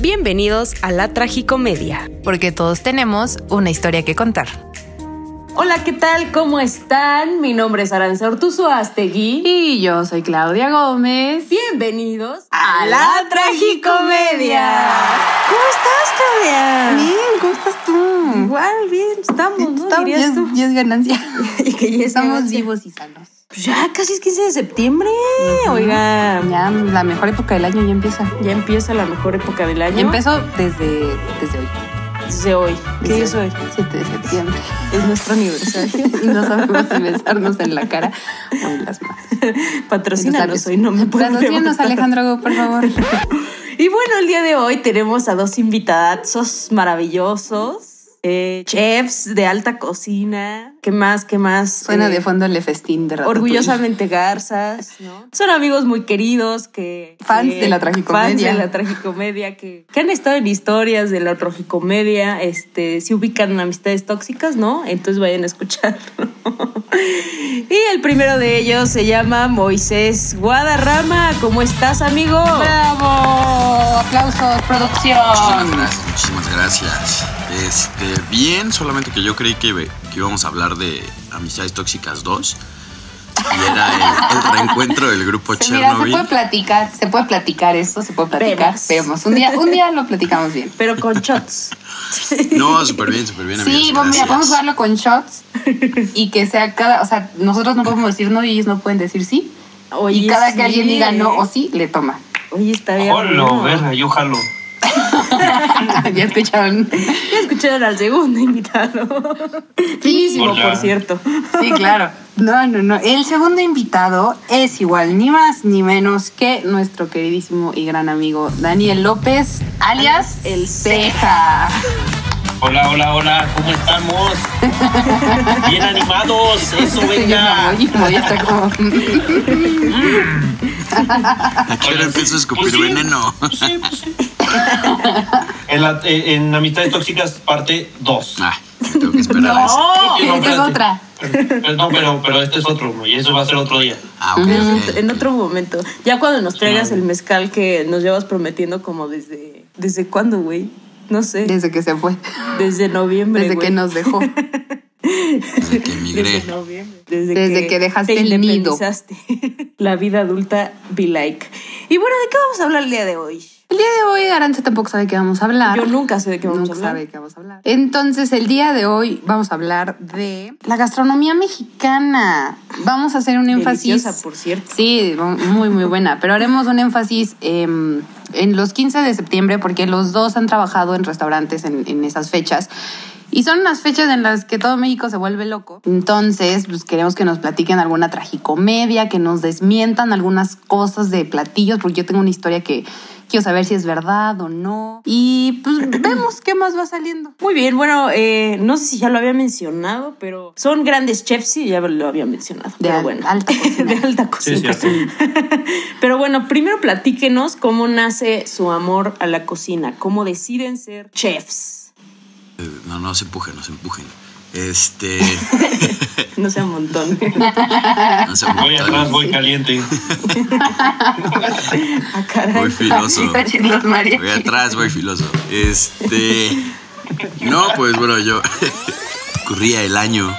Bienvenidos a la Tragicomedia. Porque todos tenemos una historia que contar. Hola, ¿qué tal? ¿Cómo están? Mi nombre es Aranza Ortuzo Astegui. Y yo soy Claudia Gómez. Bienvenidos a, la Tragicomedia. ¿Cómo estás, Claudia? Bien, ¿cómo estás tú? Igual, bien, estamos, ¿no? Estamos, ya, es- ya es ganancia. Y que ya es Estamos ganancia. vivos y sanos. Pues ya casi es 15 de septiembre. Oiga, Ya la mejor época del año ya empieza. ya empieza la mejor época del año. Ya empezó desde, desde hoy. Desde hoy. ¿Qué es hoy? 7 de septiembre. Es nuestro aniversario. y no sabemos si besarnos en la cara o en las manos. Patrocínanos hoy, no me puedo Patrocínanos. Alejandro, por favor. Y bueno, el día de hoy tenemos a dos invitadazos maravillosos. eh, chefs de alta cocina. ¿Qué más? ¿Qué más? Suena Eh, de fondo el festín de Ratatouille. Orgullosamente garzas, ¿no? Son amigos muy queridos que... Fans que- de la tragicomedia. Fans de la tragicomedia, que, que han estado en historias de la tragicomedia, este, si ubican amistades tóxicas, ¿no? Entonces vayan a escucharlo. y el primero de ellos se llama Moisés Guadarrama. ¿Cómo estás, amigo? ¡Bravo! ¡Aplausos, producción! Muchísimas gracias, muchísimas gracias. Este, bien, solamente que yo creí que, que íbamos a hablar de Amistades Tóxicas 2. Y era el, el reencuentro del grupo Sí, Mira, se Chernobyl. puede platicar, se puede platicar esto, se puede platicar. Vemos. Vemos. Un día, un día lo platicamos bien. Pero con shots. No, súper bien, súper bien. Sí, amigos, mira, podemos jugarlo con shots y que sea cada, o sea, nosotros no podemos decir no y ellos no pueden decir sí. Oye, y cada sí, que alguien diga no o sí, le toma. Oye, está bien. Jalo, verga, yo jalo. ya escucharon. Ya escucharon al segundo invitado. Finísimo, por cierto. Sí, claro. No, no, no. El segundo invitado es igual, ni más ni menos que nuestro queridísimo y gran amigo Daniel López, alias El Ceja. Hola, hola, hola, ¿cómo estamos? Bien animados, eso venga. Oye, como ya está como. ¿A qué hora empiezo a escupir Pues sí. veneno? Pues sí, pues sí. En, la, eh, en Amistades Tóxicas, parte 2. Ah, tengo que esperar a ese. ¡No! No, Esta es otra. No, pero, pero este es otro, y eso va a ser otro día. Ah, ok, En, otro- en otro momento. Ya cuando nos traigas el mezcal que nos llevas prometiendo como desde... ¿Desde cuándo, güey? No sé. Desde que se fue. Desde noviembre, Desde que nos dejó. Desde que emigré. Desde noviembre. Desde, Desde que dejaste te el nido. La vida adulta be like. Y bueno, ¿de qué vamos a hablar el día de hoy? El día de hoy Arancha tampoco sabe qué vamos a hablar. Yo nunca sé de qué vamos Nunca a hablar. sabe qué vamos a hablar. Entonces, el día de hoy vamos a hablar de la gastronomía mexicana. Vamos a hacer un énfasis. Deliciosa, por cierto. Sí, muy, muy buena. Pero haremos un énfasis em, en los 15 de septiembre, porque los dos han trabajado en restaurantes en, en esas fechas. Y son unas fechas en las que todo México se vuelve loco. Entonces, pues queremos que nos platiquen alguna tragicomedia, que nos desmientan algunas cosas de platillos, porque yo tengo una historia que quiero saber si es verdad o no. Y pues vemos qué más va saliendo. Muy bien, bueno, eh, no sé si ya lo había mencionado, pero son grandes chefs, sí, ya lo había mencionado. De pero al- bueno. alta cocina. de alta Sí, cocina. cierto. pero bueno, primero platíquenos cómo nace su amor a la cocina, cómo deciden ser chefs. Eh, No, no se empujen, no se empujen. Este. No sea un montón. No se Voy atrás, voy caliente. ah, caray. Voy filoso. Voy atrás, voy filoso. Este. No, pues bueno, yo. Corría el año.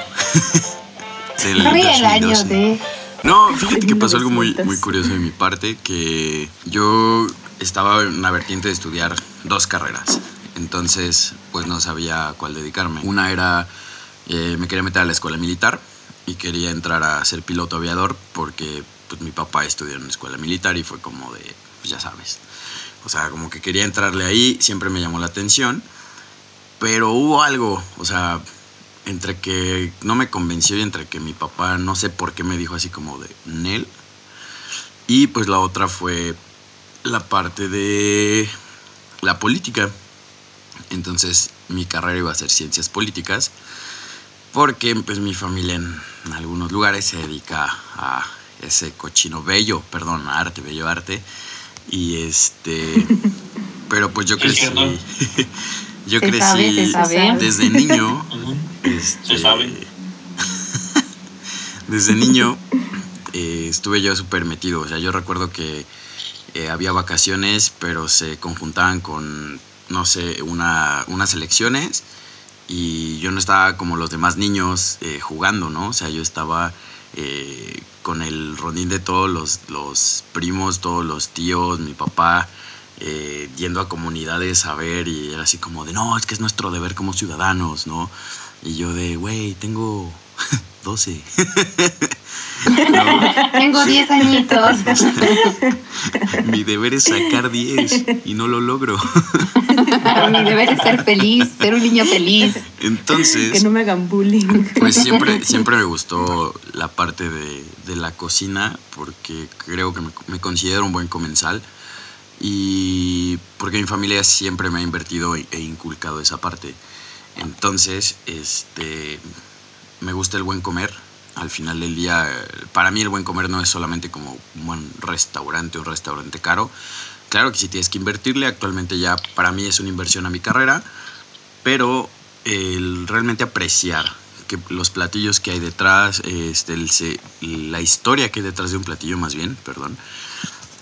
del Corría el año 2012. de... No, fíjate que pasó algo muy, 1900. muy curioso de mi parte, que yo estaba en una vertiente de estudiar dos carreras. Entonces, pues no sabía a cuál dedicarme. Una era, eh, me quería meter a la escuela militar y quería entrar a ser piloto aviador porque pues, mi papá estudió en una escuela militar y fue como de, pues ya sabes. O sea, como que quería entrarle ahí, siempre me llamó la atención. Pero hubo algo, o sea, entre que no me convenció y entre que mi papá no sé por qué me dijo así como de Nel. Y pues la otra fue la parte de la política. Entonces mi carrera iba a ser ciencias políticas porque pues mi familia en algunos lugares se dedica a ese cochino bello, perdón, a arte, bello arte. Y este, pero pues yo crecí, yo Se crecí sabe, se sabe. desde niño. Este, Se sabe. desde niño eh, estuve yo súper metido. O sea, yo recuerdo que eh, había vacaciones, pero se conjuntaban con, no sé, una, unas elecciones y yo no estaba como los demás niños eh, jugando, ¿no? O sea, yo estaba eh, con el rondín de todos los, los, primos, todos los tíos, mi papá, eh, yendo a comunidades a ver y era así como de, no, es que es nuestro deber como ciudadanos, ¿no? Y yo de, güey, tengo 12. Tengo 10 añitos. Mi deber es sacar 10 y no lo logro. Mi deber es ser feliz, ser un niño feliz. Entonces, Que no me hagan bullying. pues siempre, siempre me gustó la parte de, de la cocina porque creo que me, me considero un buen comensal y porque mi familia siempre me ha invertido e e inculcado esa parte. Entonces, este, me gusta el buen comer. Al final del día, para mí el buen comer no es solamente como un buen restaurante, un restaurante caro. Claro que si tienes que invertirle, actualmente ya para mí es una inversión a mi carrera, pero el realmente apreciar que los platillos que hay detrás, este, el la historia que hay detrás de un platillo más bien, perdón,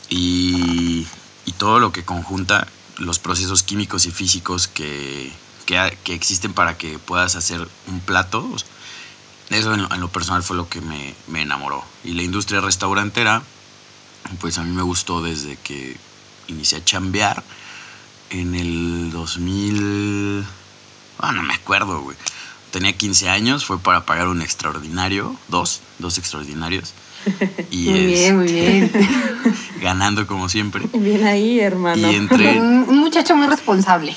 y, y todo lo que conjunta los procesos químicos y físicos que, que, que existen para que puedas hacer un plato. Eso en, lo- en lo personal fue lo que me, me enamoró. Y la industria restaurantera, pues a mí me gustó desde que inicié a chambear en el 2000... Ah, no me acuerdo, güey. Tenía 15 años, fue para pagar un extraordinario, dos, dos extraordinarios. Y Muy bien, muy este, bien. ganando como siempre. Bien ahí, hermano. Y entré, Un, un muchacho muy responsable.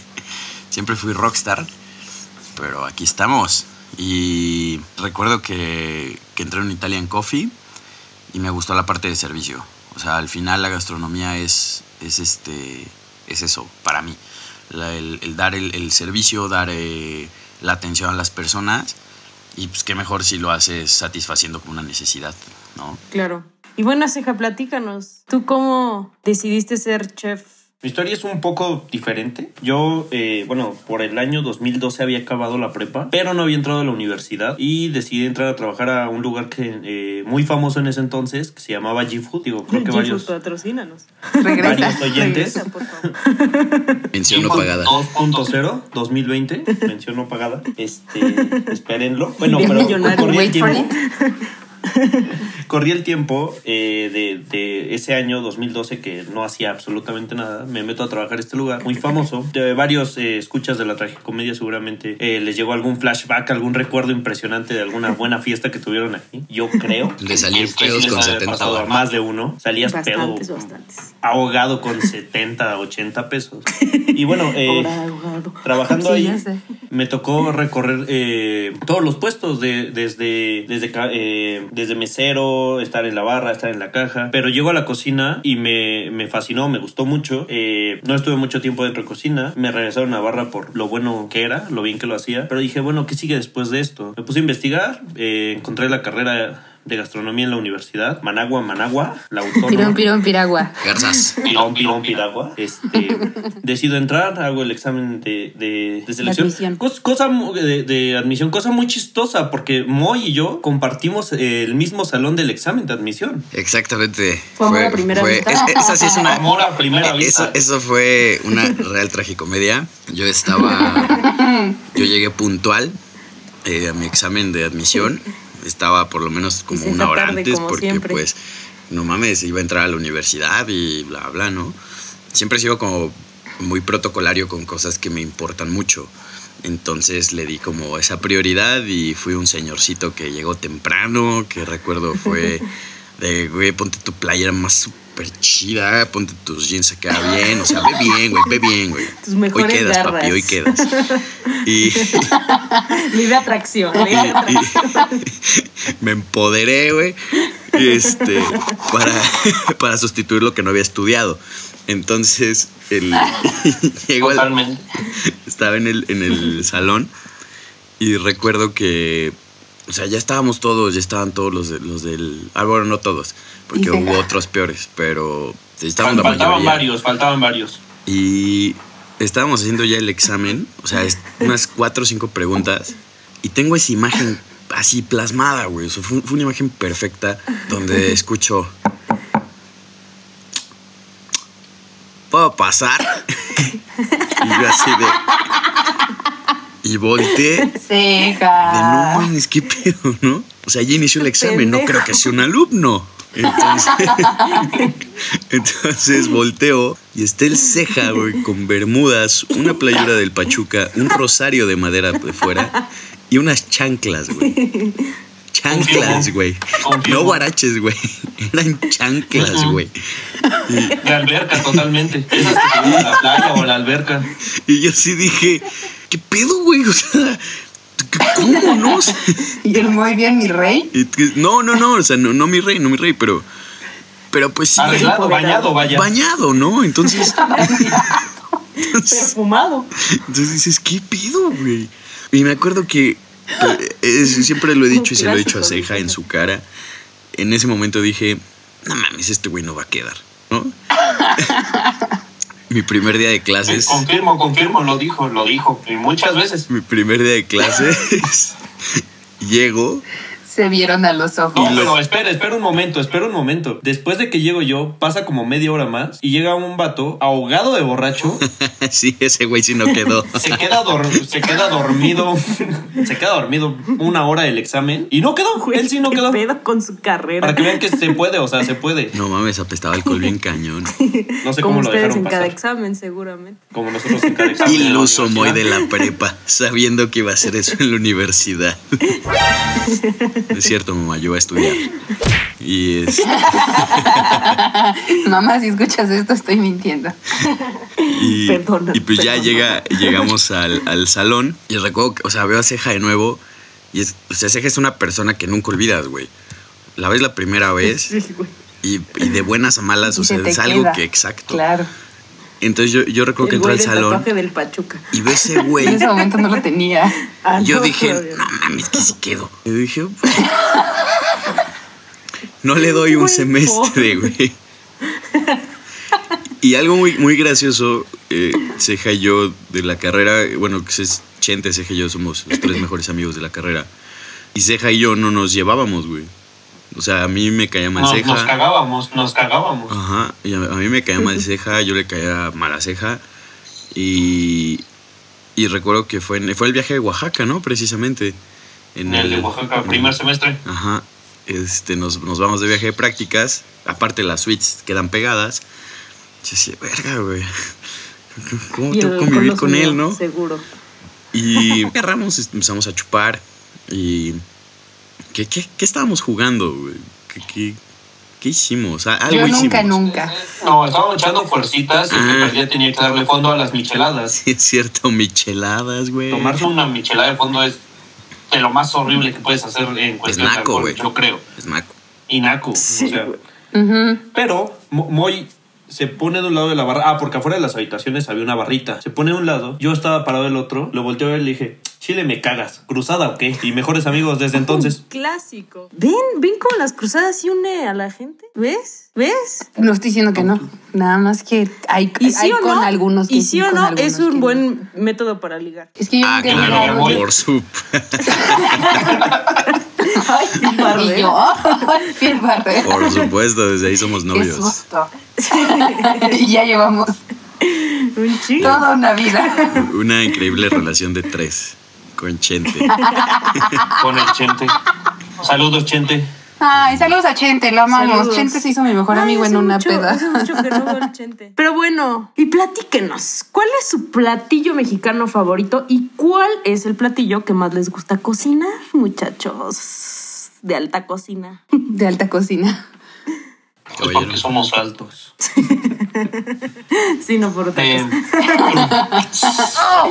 siempre fui rockstar, pero aquí estamos. Y recuerdo que, que entré en un Italian Coffee y me gustó la parte de servicio. O sea, al final la gastronomía es, es, este, es eso para mí. El, dar el, servicio, dar eh, la atención a las personas y pues qué mejor si lo haces satisfaciendo con una necesidad, ¿no? Claro. Y bueno, Ceja, platícanos. ¿Tú cómo decidiste ser chef? Mi historia es un poco diferente. Yo, eh, bueno, por el año 2012 había acabado la prepa, pero no había entrado a la universidad y decidí entrar a trabajar a un lugar que eh, muy famoso en ese entonces, que se llamaba G-Food. Digo, creo que varios, patrocínanos. Regresa. varios oyentes. Regresa, por favor. Mención no pagada. 2.0 2020, mención no pagada. Este, espérenlo. Bueno, pero corría el tiempo. It. Corría el tiempo eh, de, de ese año 2012 que no hacía absolutamente nada. Me meto a trabajar a este lugar muy famoso. De varios eh, escuchas de la tragicomedia seguramente eh, les llegó algún flashback, algún recuerdo impresionante de alguna buena fiesta que tuvieron aquí. Yo creo. De salir pedos con ha de haber 70 pasado a varos. más de uno. Salías Bastantes, pedo bastantes. ahogado con 70, 80 pesos. Y bueno, eh, Ahora, ahogado. trabajando Sí, ahí me tocó recorrer eh, todos los puestos de, desde desde eh, desde mesero estar en la barra estar en la caja. Pero llego a la cocina y me, me fascinó me gustó mucho. Eh, no estuve mucho tiempo dentro de cocina. Me regresaron a barra por lo bueno que era lo bien que lo hacía. Pero dije bueno qué sigue después de esto me puse a investigar eh, encontré la carrera de gastronomía en la universidad Managua Managua la autónoma Pirón, pirón, piragua. Garzas. Pirón, pirón, piragua. Este, decido entrar, hago el examen de, de, de selección. admisión. Cos- cosa de, de admisión, cosa muy chistosa, porque Moy y yo compartimos el mismo salón del examen de admisión. Exactamente. Fue amor a primera vista. es- esa sí es una. Amor a primera Eso, vista. eso fue una real tragicomedia. Yo estaba. Yo llegué puntual eh, a mi examen de admisión. Estaba por lo menos como una hora tarde, antes, porque siempre. pues, no mames, iba a entrar a la universidad y bla, bla, ¿no? Siempre he sido como muy protocolario con cosas que me importan mucho. Entonces le di como esa prioridad y fui un señorcito que llegó temprano, que recuerdo fue de, güey, ponte tu playera más súper chida, ponte tus jeans acá bien, o sea, ve bien, güey, ve bien, güey. Tus mejores Hoy quedas, garras. papi, hoy quedas. Y, Ley de atracción. ley de y me empoderé, güey, este, para, para sustituir lo que no había estudiado. Entonces, el, llegó Totalmente. estaba en el, en el salón y recuerdo que, o sea, ya estábamos todos, ya estaban todos los, de- los del... Ah, bueno, no todos, porque hubo otros peores, pero estaban la faltaban mayoría. varios, faltaban varios. Y estábamos haciendo ya el examen, o sea, es unas cuatro o cinco preguntas, y tengo esa imagen así plasmada, güey. O sea, fue, fue una imagen perfecta donde escucho. ¿puedo pasar? y yo así de... Y volteé de Ceja. no mames, qué pedo, ¿no? O sea, ya inició el examen, no creo que sea un alumno. Entonces, entonces volteo y está el ceja, güey, con bermudas, una playera del Pachuca, un rosario de madera de fuera y unas chanclas, güey. Chanclas, güey. No guaraches, güey. Eran chanclas, güey. De alberca, totalmente. Esas que la playa o la alberca. Y yo sí dije, ¿qué pedo, güey? O sea, ¿cómo no? Y el muy bien, mi rey. No, no, no, o sea, no, no mi rey, no mi rey, pero. Pero pues sí. Arreglado, bañado, vaya. Bañado, ¿no? Entonces. entonces, Perfumado. entonces dices, ¿qué pido, güey? Y me acuerdo que. que, siempre lo he dicho y se lo he dicho a Ceja en su cara. En ese momento dije, no mames, este güey no va a quedar, ¿no? mi primer día de clases. Confirmo, confirmo, lo dijo, lo dijo. Y muchas veces. Mi primer día de clases. llego. Se vieron a los ojos. No, pero espera, espera un momento, espera un momento. Después de que llego yo, pasa como media hora más y llega un vato ahogado de borracho, sí, ese güey sí no quedó. se queda, dor- se queda dormido, se queda dormido una hora del examen y no quedó, Güey, él sí no ¿qué quedó. pedo con su carrera? Para que vean que se puede, o sea, se puede. No mames, apestaba alcohol bien cañón. No sé Como cómo lo ustedes dejaron en cada examen, seguramente. Como nosotros en cada examen. Iluso muy de la prepa, sabiendo que iba a hacer eso en la universidad. Es cierto, mamá, yo voy a estudiar. Y es, Mamá, si escuchas esto, estoy mintiendo. y, Perdona, y pues ya llega, llegamos al, al salón y recuerdo, que, o sea, veo a Ceja de nuevo y es, o sea, Ceja es una persona que nunca olvidas, güey. La ves la primera vez Sí, güey. y, y de buenas a malas, o Y se sea, es algo queda. que exacto. Claro. Entonces yo, yo recuerdo que El güey al salón tatuaje del Pachuca. y veo ese En güey. ese momento no lo tenía. Ah, Yo no, dije, no mames, que sí quedo. Y dije, "Pues, no le doy un semestre, güey. Y algo muy, muy gracioso, eh, Ceja y yo de la carrera, bueno, que es Chente, Ceja y yo somos los tres mejores amigos de la carrera. Y Ceja y yo no nos llevábamos, güey. O sea, a mí me caía mal Nos, Ceja. nos cagábamos, nos cagábamos. Ajá, y a, a mí me caía mal ceja, yo le caía mal a ceja. Y, y recuerdo que fue, en- fue el viaje de Oaxaca, ¿no? Precisamente. En el de Oaxaca, primer semestre. Ajá, este, nos, nos vamos de viaje de prácticas. Aparte, las suites quedan pegadas. Yo decía, verga, güey. ¿Cómo tengo que convivir con lo él, no? Seguro. Y agarramos, empezamos a chupar. Y. ¿Qué, qué, qué estábamos jugando, güey? ¿Qué, qué, qué hicimos? Ah, Algo Yo nunca, hicimos. nunca. No, estábamos echando fuercitas y que Ah. perdía tenía que darle fondo a las micheladas. Sí, es cierto, micheladas, güey. Tomarse una michelada de fondo es de lo más horrible que puedes hacer en cuestión de naco, alcohol, güey. yo creo. Es naco. Y naco. Sí, o sea. Pero Mo- Moy se pone de un lado de la barra. Ah, porque afuera de las habitaciones había una barrita. Se pone de un lado, yo estaba parado del otro, lo volteé a ver y le dije, Chile, me cagas. ¿Cruzada o qué? Y mejores amigos desde entonces. Clásico. ¿Ven? ¿Ven cómo las cruzadas sí une a la gente? ¿Ves? ¿Ves? No estoy diciendo que no. Nada más que hay, Y sí hay o con no, algunos que y sí, sí o con no, algunos es un no. buen método para ligar. Es que yo Ah, claro, por su. Y yo, ¡ay! Por supuesto, desde ahí somos Qué novios. susto. y ya llevamos Un chingo. toda una vida. Una increíble relación de tres con Chente. Con el Chente. Saludos, Chente. Ay, saludos a Chente, lo amamos. Saludos. Chente se hizo mi mejor Ay, amigo en una mucho- peda. hace mucho que no veo al Chente. Pero bueno, y platíquenos, ¿cuál es su platillo mexicano favorito y cuál es el platillo que más les gusta cocinar, muchachos? De alta cocina. De alta cocina. Pues porque somos altos. Sí, no por otra Eh, cosa.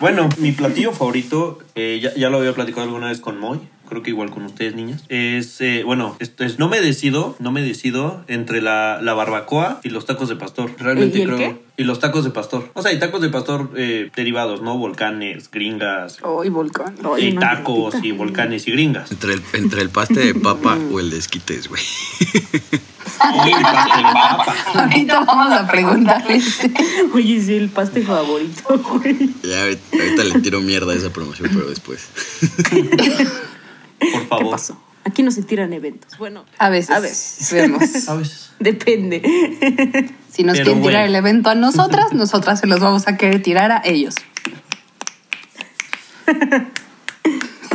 Bueno, mi platillo favorito, eh, ya, ya lo había platicado alguna vez con Moy, creo que igual con ustedes, niñas. Es, eh, bueno, esto es, no me decido, no me decido entre la, la barbacoa y los tacos de pastor. Realmente ¿Y el creo. qué? Y los tacos de pastor. O sea, y tacos de pastor eh, derivados, ¿no? Volcanes, gringas, Ay, volcán. Ay, y no, tacos y volcanes y gringas. Entre el, entre el paste de papa o el de esquites, güey. Pastel papa. Ahorita vamos a preguntarles. Oye, sí, el paste favorito, güey. Ya, ahorita le tiro mierda a esa promoción, pero después. Por ¿Qué favor. pasó? Aquí no se tiran eventos. Bueno, A veces. A veces. Vemos. A veces. depende. Si nos Pero quieren tirar el evento a nosotras, nosotras se los vamos a querer tirar a ellos.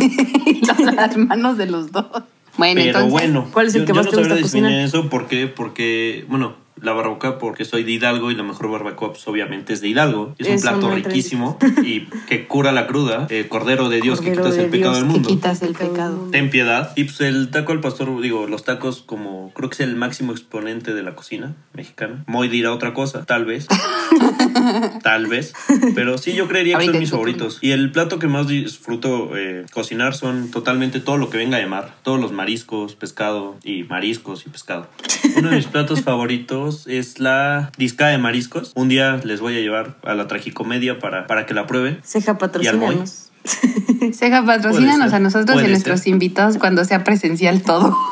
Las manos de los dos. Bueno, Pero entonces. bueno, ¿Cuál es el yo- que yo más no te gusta cocinar? eso porque, porque, bueno, la barbacoa porque soy de Hidalgo y la mejor barbacoa pues, obviamente es de Hidalgo. Es un Eso plato riquísimo y que cura la cruda. Eh, Cordero de Dios Cordero que quitas el pecado del Que mundo. quitas el pecado. Ten piedad. Y pues el taco al pastor, digo, los tacos como creo que es el máximo exponente de la cocina mexicana. Moy dirá otra cosa, tal vez. tal vez. Pero sí, yo creería que son mis es favoritos. Y el plato que más disfruto eh, cocinar son totalmente todo lo que venga de mar. Todos los mariscos, pescado y mariscos y pescado. Uno de mis platos favoritos es la disca de mariscos. Un día les voy a llevar a la tragicomedia para, para que la prueben. Ceja, patrocínanos. Ceja, patrocínanos a nosotros y a nuestros ser. invitados cuando sea presencial todo.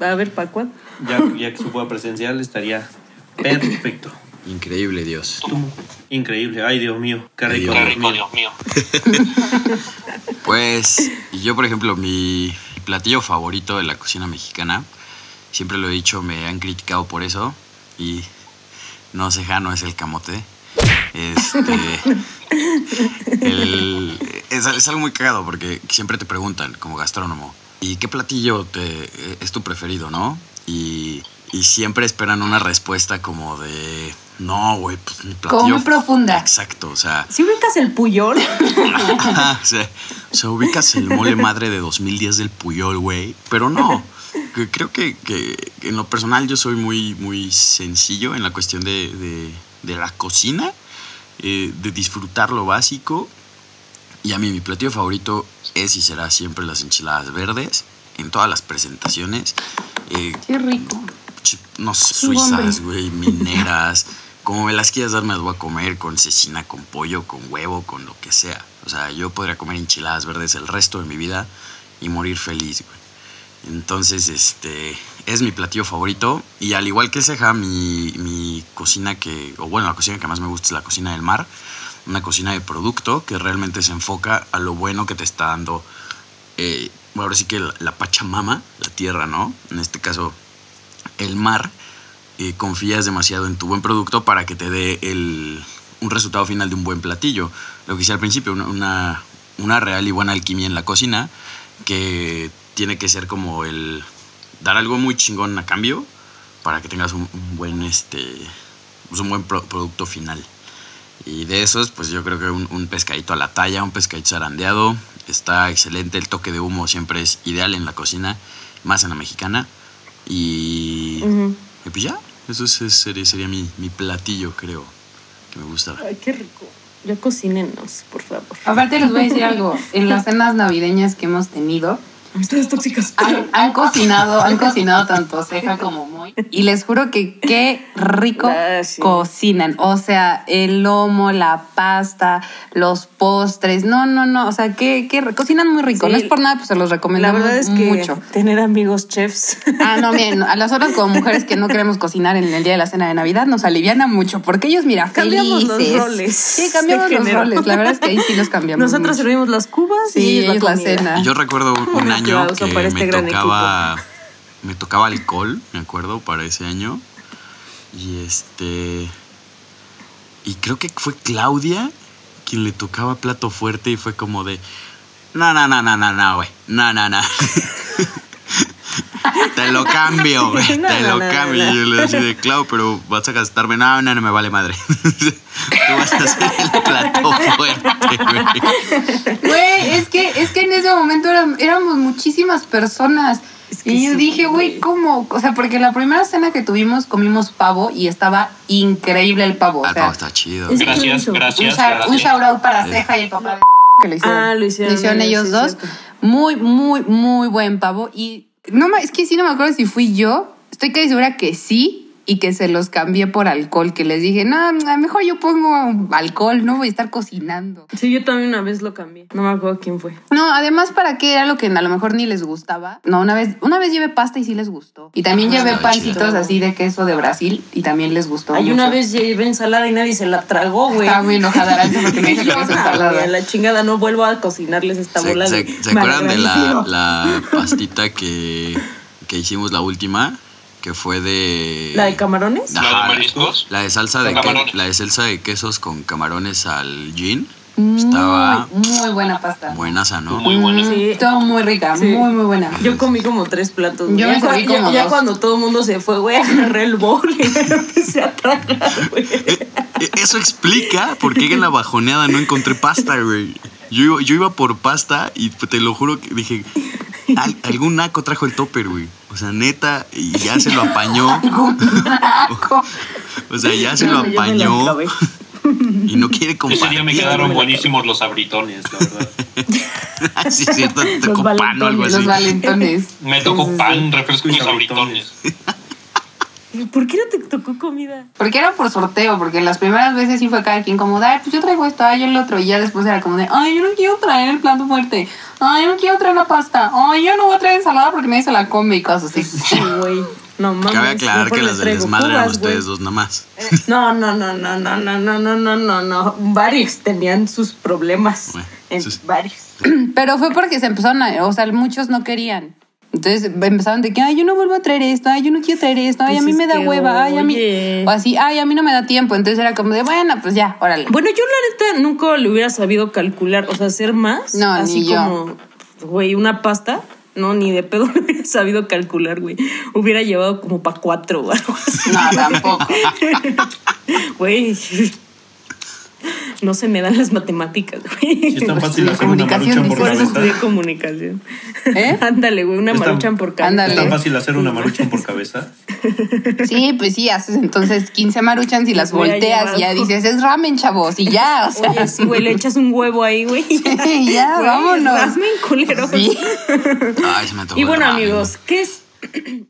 A ver, ¿para cuándo? Ya, ya que se pueda presencial estaría perfecto. Increíble, Dios. Increíble. Ay, Dios mío. Qué rico, Dios Dios mío. Pues yo, por ejemplo, mi platillo favorito de la cocina mexicana, siempre lo he dicho, me han criticado por eso y no ceja, no es el camote. Este, el- es, es algo muy cagado porque siempre te preguntan como gastrónomo, ¿y qué platillo te, es tu preferido, no? Y, y siempre esperan una respuesta como de, no, güey, pues mi platillo... Como muy profunda. Exacto, o sea... Si ubicas el puyol, o sea, o sea, ubicas el mole madre de 2010 del Puyol, güey. Pero no. Creo que, que en lo personal yo soy muy, muy sencillo en la cuestión de, de- de la cocina, eh, de disfrutar lo básico. Y a mí mi platillo favorito es y será siempre las enchiladas verdes en todas las presentaciones. Eh, Qué rico. no sé, suizas, güey, mineras. Como me las quieras dar, me las voy a comer con cecina, con pollo, con huevo, con lo que sea. O sea, yo podría comer enchiladas verdes el resto de mi vida y morir feliz, güey. Entonces, este, es mi platillo favorito. Y al igual que Ceja, mi, mi cocina que, o bueno, la cocina que más me gusta es la cocina del mar. Una cocina de producto que realmente se enfoca a lo bueno que te está dando, eh, bueno, ahora sí que la, la Pachamama, la tierra, ¿no? En este caso, el mar, eh, confías demasiado en tu buen producto para que te dé el, un resultado final de un buen platillo. Lo que decía al principio, una, una, una real y buena alquimia en la cocina que tiene que ser como el dar algo muy chingón a cambio para que tengas un, un buen este pues un buen pro- producto final. Y de esos, pues yo creo que un, un pescadito a la talla, un pescadito zarandeado, está excelente. El toque de humo siempre es ideal en la cocina, más en la mexicana. Y, Ujú. y pues ya, eso es- es- sería, sería mi, mi platillo, creo, que me gusta. Ay, qué rico. Ya cocínenos, por favor. Aparte les voy a decir algo. En las cenas navideñas que hemos tenido, Amistades tóxicas. han, han cocinado, han cocinado tanto Ceja como Moy. Y les juro que qué rico Ah, sí. cocinan. O sea, el lomo, la pasta, los postres. No, no, no. O sea, que, que cocinan muy rico. Sí. No es por nada, pues se los recomiendo La verdad es que mucho. tener amigos chefs. Ah, no, bien, a las otras como mujeres que no queremos cocinar en el día de la cena de Navidad nos aliviana mucho, porque ellos, mira, Cambiamos los felices. roles Sí, cambiamos los género. roles. La verdad es que ahí sí los cambiamos. Nosotros mucho. servimos las cubas Sí, y ellos ellos la, cena. Yo recuerdo un, un Un año que para este me gran tocaba me tocaba alcohol, me acuerdo, para ese año. Y este y creo que fue Claudia quien le tocaba plato fuerte y fue como de no, no, no, no, no, no, güey. No, no, no. te lo cambio, güey. No, te no, lo no, cambio. no. Y yo le decía de Clau, pero vas a gastarme. No, no, no me vale madre. Tú vas a hacer el plato fuerte, güey. Güey, es que, es que en ese momento éram- éramos muchísimas personas. Es que y yo sí, dije, güey. ¿cómo? O sea, porque la primera cena que tuvimos comimos pavo y estaba increíble el pavo. Ah, O sea, no, está chido. Es- Gracias, gracias, un shout out para Ceja y el papá de que lo hicieron. Ah, lo hicieron ellos, ellos sí, dos. cierto. Muy, muy, muy buen pavo. Y no es que sí no me acuerdo si fui yo. Estoy casi segura que sí. Y que se los cambié por alcohol, que les dije, no, mejor yo pongo alcohol, no voy a estar cocinando. Sí, yo también una vez lo cambié. No me acuerdo quién fue. No, además, ¿para qué era lo que a lo mejor ni les gustaba? No, una vez, una vez llevé pasta y sí les gustó. Y también llevé Ah, pancitos chido. así de queso de Brasil y también les gustó. Hay mucho. una vez llevé ensalada y nadie se la tragó, güey. Estaba muy enojada Aranza porque me dijo que Yo, no es "Ah, ensalada. a la chingada no vuelvo a cocinarles esta ¿Se, bola se- acuerdan de la, la pastita que, que hicimos la última? Que fue de... ¿La de camarones? Ajá, ¿La de mariscos? La de salsa de, la de salsa de quesos con camarones al gin. Muy, Estaba muy buena pasta. buenaza, ¿no? Muy buena. Sí. Estuvo muy rica, Sí. muy, muy buena. Yo comí como tres platos. Yo ya me ya- como ya dos. cuando todo el mundo se fue, güey, agarré el bol y me empecé a tragar, güey. Eh, eh, Eso explica por qué en la bajoneada no encontré pasta, güey. Yo, iba- yo iba por pasta y pues, te lo juro que dije, "Al- algún naco trajo el topper, güey. O sea, neta, y ya se lo apañó. O sea, ya se lo me la apañó y no quiere Ese compartir. día me quedaron buenísimos los abritones, la verdad. sí, es cierto, te Los tocó pan o algo así. Los valentones. Me tocó Sí, sí, sí. pan, refrescos y Y abritones. ¿Por qué no te tocó comida? Porque era por sorteo, porque las primeras veces sí fue cada quien como de, ay, pues yo traigo esto, ay, yo el otro. Y ya después era como de, ay, yo no quiero traer el plato fuerte. Ay, yo no quiero traer la pasta. Ay, yo no voy a traer ensalada porque nadie se la come y cosas así. Sí, güey. No mames. Cabe aclarar que las del desmadre eran ustedes dos nada más. No, no, no, no, no, no, no, no, no, no, no. Varios tenían sus problemas. Bueno, En- Varios. Pero fue porque se empezaron a, o sea, muchos no querían. Entonces empezaron de que, ay, yo no vuelvo a traer esto, ay, yo no quiero traer esto, ay, a Pues mí me da hueva, ay, a mí. O así, ay, a mí no me da tiempo. Entonces era como de, bueno, pues ya, órale. Bueno, yo la neta nunca le hubiera sabido calcular, o sea, hacer más. No, así ni como, güey, una pasta. No, ni de pedo lo hubiera sabido calcular, güey. Hubiera llevado como para cuatro o algo así. No, tampoco. Güey. No se me dan las matemáticas, güey. Si es tan fácil hacer una comunicación, maruchan por Por eso dices. estudié cabeza. comunicación. ¿Eh? Ándale, güey, una maruchan por cabeza. Ándale. Es tan fácil hacer una maruchan por cabeza. Sí, pues sí, haces entonces 15 maruchans y las Voy volteas y ya dices, es ramen, chavos, y ya, o sea. Oye, sí, güey, le echas un huevo ahí, güey. Sí, ya, Güey, vámonos. ramen, culero. Sí. Ay, se me antojó Y el bueno, ramen. amigos, ¿qué es?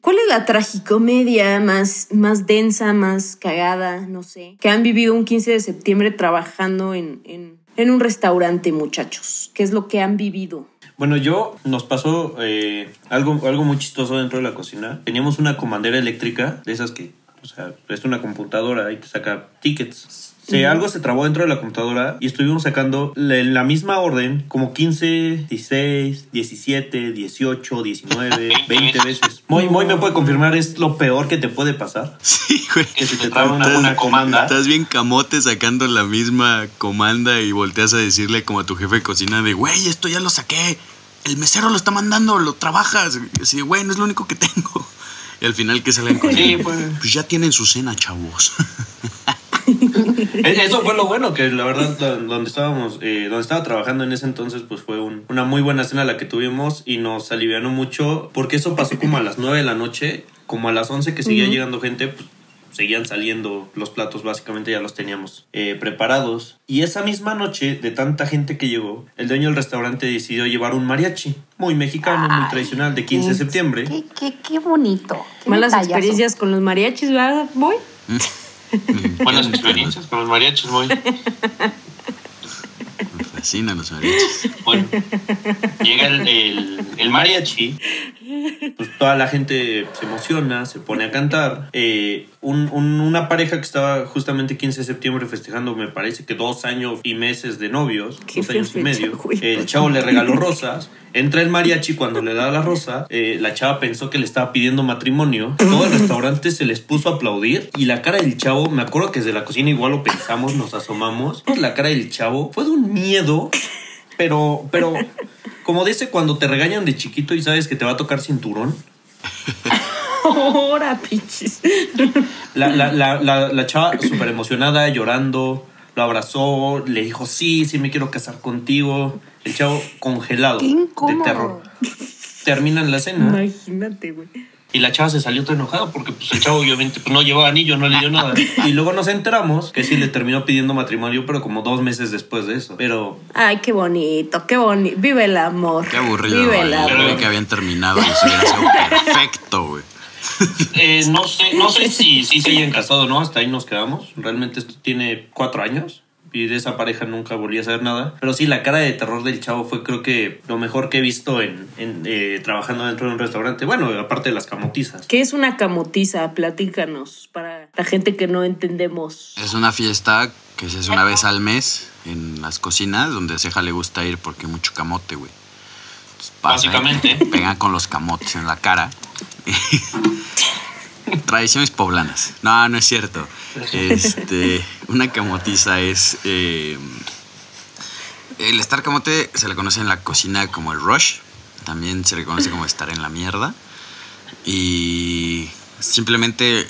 ¿Cuál es la tragicomedia más, más densa, más cagada, no sé, que han vivido un 15 de septiembre trabajando en, en, en un restaurante, muchachos? ¿Qué es lo que han vivido? Bueno, yo nos pasó eh, algo, algo muy chistoso dentro de la cocina. Teníamos una comandera eléctrica, de esas que, o sea, es una computadora y te saca tickets. Se, Algo se trabó dentro de la computadora y estuvimos sacando en la misma orden como 15, 16, 17, 18, 19, 20 veces. Moy, Moy me puede confirmar, es lo peor que te puede pasar. Sí, güey. Que se te traba una, una comanda. Estás bien camote sacando la misma comanda y volteas a decirle como a tu jefe de cocina de, güey, esto ya lo saqué. El mesero lo está mandando, lo trabajas. Así, güey, no es lo único que tengo. Y al final que salen con Sí, pues. pues ya tienen su cena, chavos. E- Eso fue lo bueno, que la verdad do- donde estábamos, eh, donde estaba trabajando en ese entonces, pues fue un- una muy buena cena la que tuvimos y nos alivianó mucho, porque eso pasó como a las 9 de la noche, como a las 11 que seguía llegando gente, pues seguían saliendo los platos, básicamente ya los teníamos eh, preparados. Y esa misma noche, de tanta gente que llegó, el dueño del restaurante decidió llevar un mariachi, muy mexicano, muy tradicional, de 15 de septiembre. Qué, qué, qué bonito. qué Malas detallazo. experiencias con los mariachis, ¿verdad, boy? Buenas experiencias con los mariachis, muy. Me fascinan los mariachis. Bueno, llega el, el, el mariachi. Pues toda la gente se emociona, se pone a cantar. Eh, un- un- una pareja que estaba justamente 15 de septiembre festejando, me parece que dos años y meses de novios, dos años y medio. El chavo le regaló rosas. Entra el mariachi cuando le da la rosa. eh, la chava pensó que le estaba pidiendo matrimonio. Todo el restaurante se les puso a aplaudir. Y la cara del chavo, me acuerdo que desde la cocina igual lo pensamos, nos asomamos. La cara del chavo fue de un miedo. Pero, pero, como dice cuando te regañan de chiquito y sabes que te va a tocar cinturón. Ahora, pinches. La, la, la, la, la chava súper emocionada, llorando, lo abrazó, le dijo, sí, sí me quiero casar contigo. El chavo congelado Qué de terror. Terminan la cena Imagínate, güey. Y la chava se salió todo enojada porque pues, el chavo obviamente pues, no llevaba anillo, no le dio nada. y luego nos enteramos que sí le terminó pidiendo matrimonio, pero como dos meses después de eso. Pero Ay, qué bonito, qué bonito. Vive el amor. Qué aburrido, Vive el Yo amor. creí que habían terminado y eso hubiera sido perfecto, güey. Eh, no sé, no sé si, si se hayan casado o no, hasta ahí nos quedamos. Realmente esto tiene cuatro años y de esa pareja nunca volví a saber nada. Pero sí, la cara de terror del chavo fue creo que lo mejor que he visto en, en, eh, trabajando dentro de un restaurante. Bueno, aparte de las camotizas. ¿Qué es una camotiza? Platícanos para la gente que no entendemos. Es una fiesta que se hace una vez al mes en las cocinas, donde a Ceja le gusta ir porque hay mucho camote, güey. Pasa, Básicamente. Pegan con los camotes en la cara. Tradiciones poblanas. No, no es cierto. Este, una camotiza es. eh, el estar camote se le conoce en la cocina como el rush. También se le conoce como estar en la mierda. Y simplemente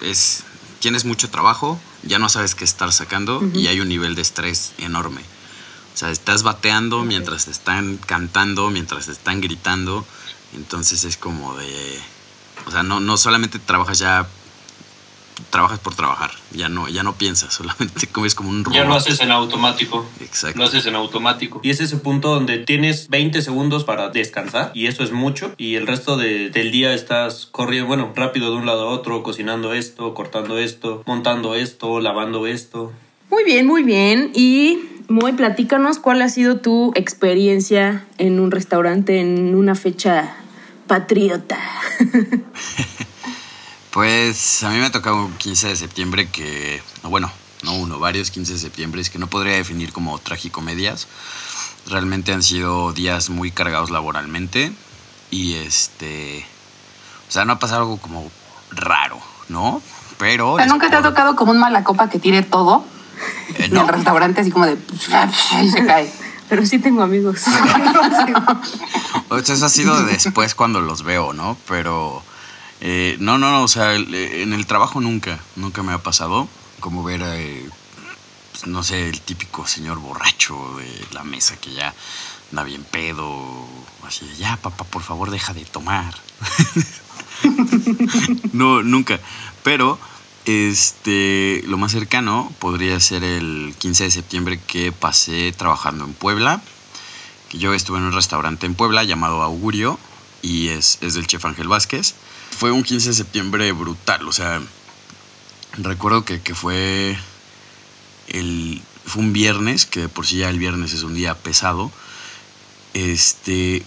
es. Tienes mucho trabajo, ya no sabes qué estar sacando y hay un nivel de estrés enorme. O sea, estás bateando mientras te están cantando, mientras te están gritando. Entonces es como de. O sea, no, no solamente trabajas ya. Trabajas por trabajar. Ya no, ya no piensas, solamente comes como un robot. Ya lo haces en automático. Exacto. Lo haces en automático. Y es ese punto donde tienes 20 segundos para descansar y eso es mucho y el resto de- del día estás corriendo, bueno, rápido de un lado a otro, cocinando esto, cortando esto, montando esto, lavando esto. Muy bien, muy bien. Y Moy, platícanos cuál ha sido tu experiencia en un restaurante en una fecha patriota. Pues a mí me ha tocado un 15 de septiembre que, no, bueno, no uno, varios 15 de septiembre que no podría definir como tragicomedias. Realmente han sido días muy cargados laboralmente y este, o sea, no ha pasado algo como raro, ¿no? Pero... O sea, ¿Nunca te ha tocado como un mala copa que tire todo Eh, en no, el restaurante así como de... y se cae? Pero sí tengo amigos. O sea, eso ha sido después cuando los veo, ¿no? Pero eh, no, no, no, o sea, eh, en el trabajo nunca, nunca me ha pasado como ver, eh, pues, no sé, el típico señor borracho de la mesa que ya anda bien pedo, así de, ya, papá, por favor, deja de tomar. no, nunca. Pero, este, lo más cercano podría ser el 15 de septiembre que pasé trabajando en Puebla que yo estuve en un restaurante en Puebla llamado Augurio y es, es del chef Ángel Vázquez. Fue un 15 de septiembre brutal, o sea, recuerdo que, que fue, el, fue un viernes, que por sí ya el viernes es un día pesado, este,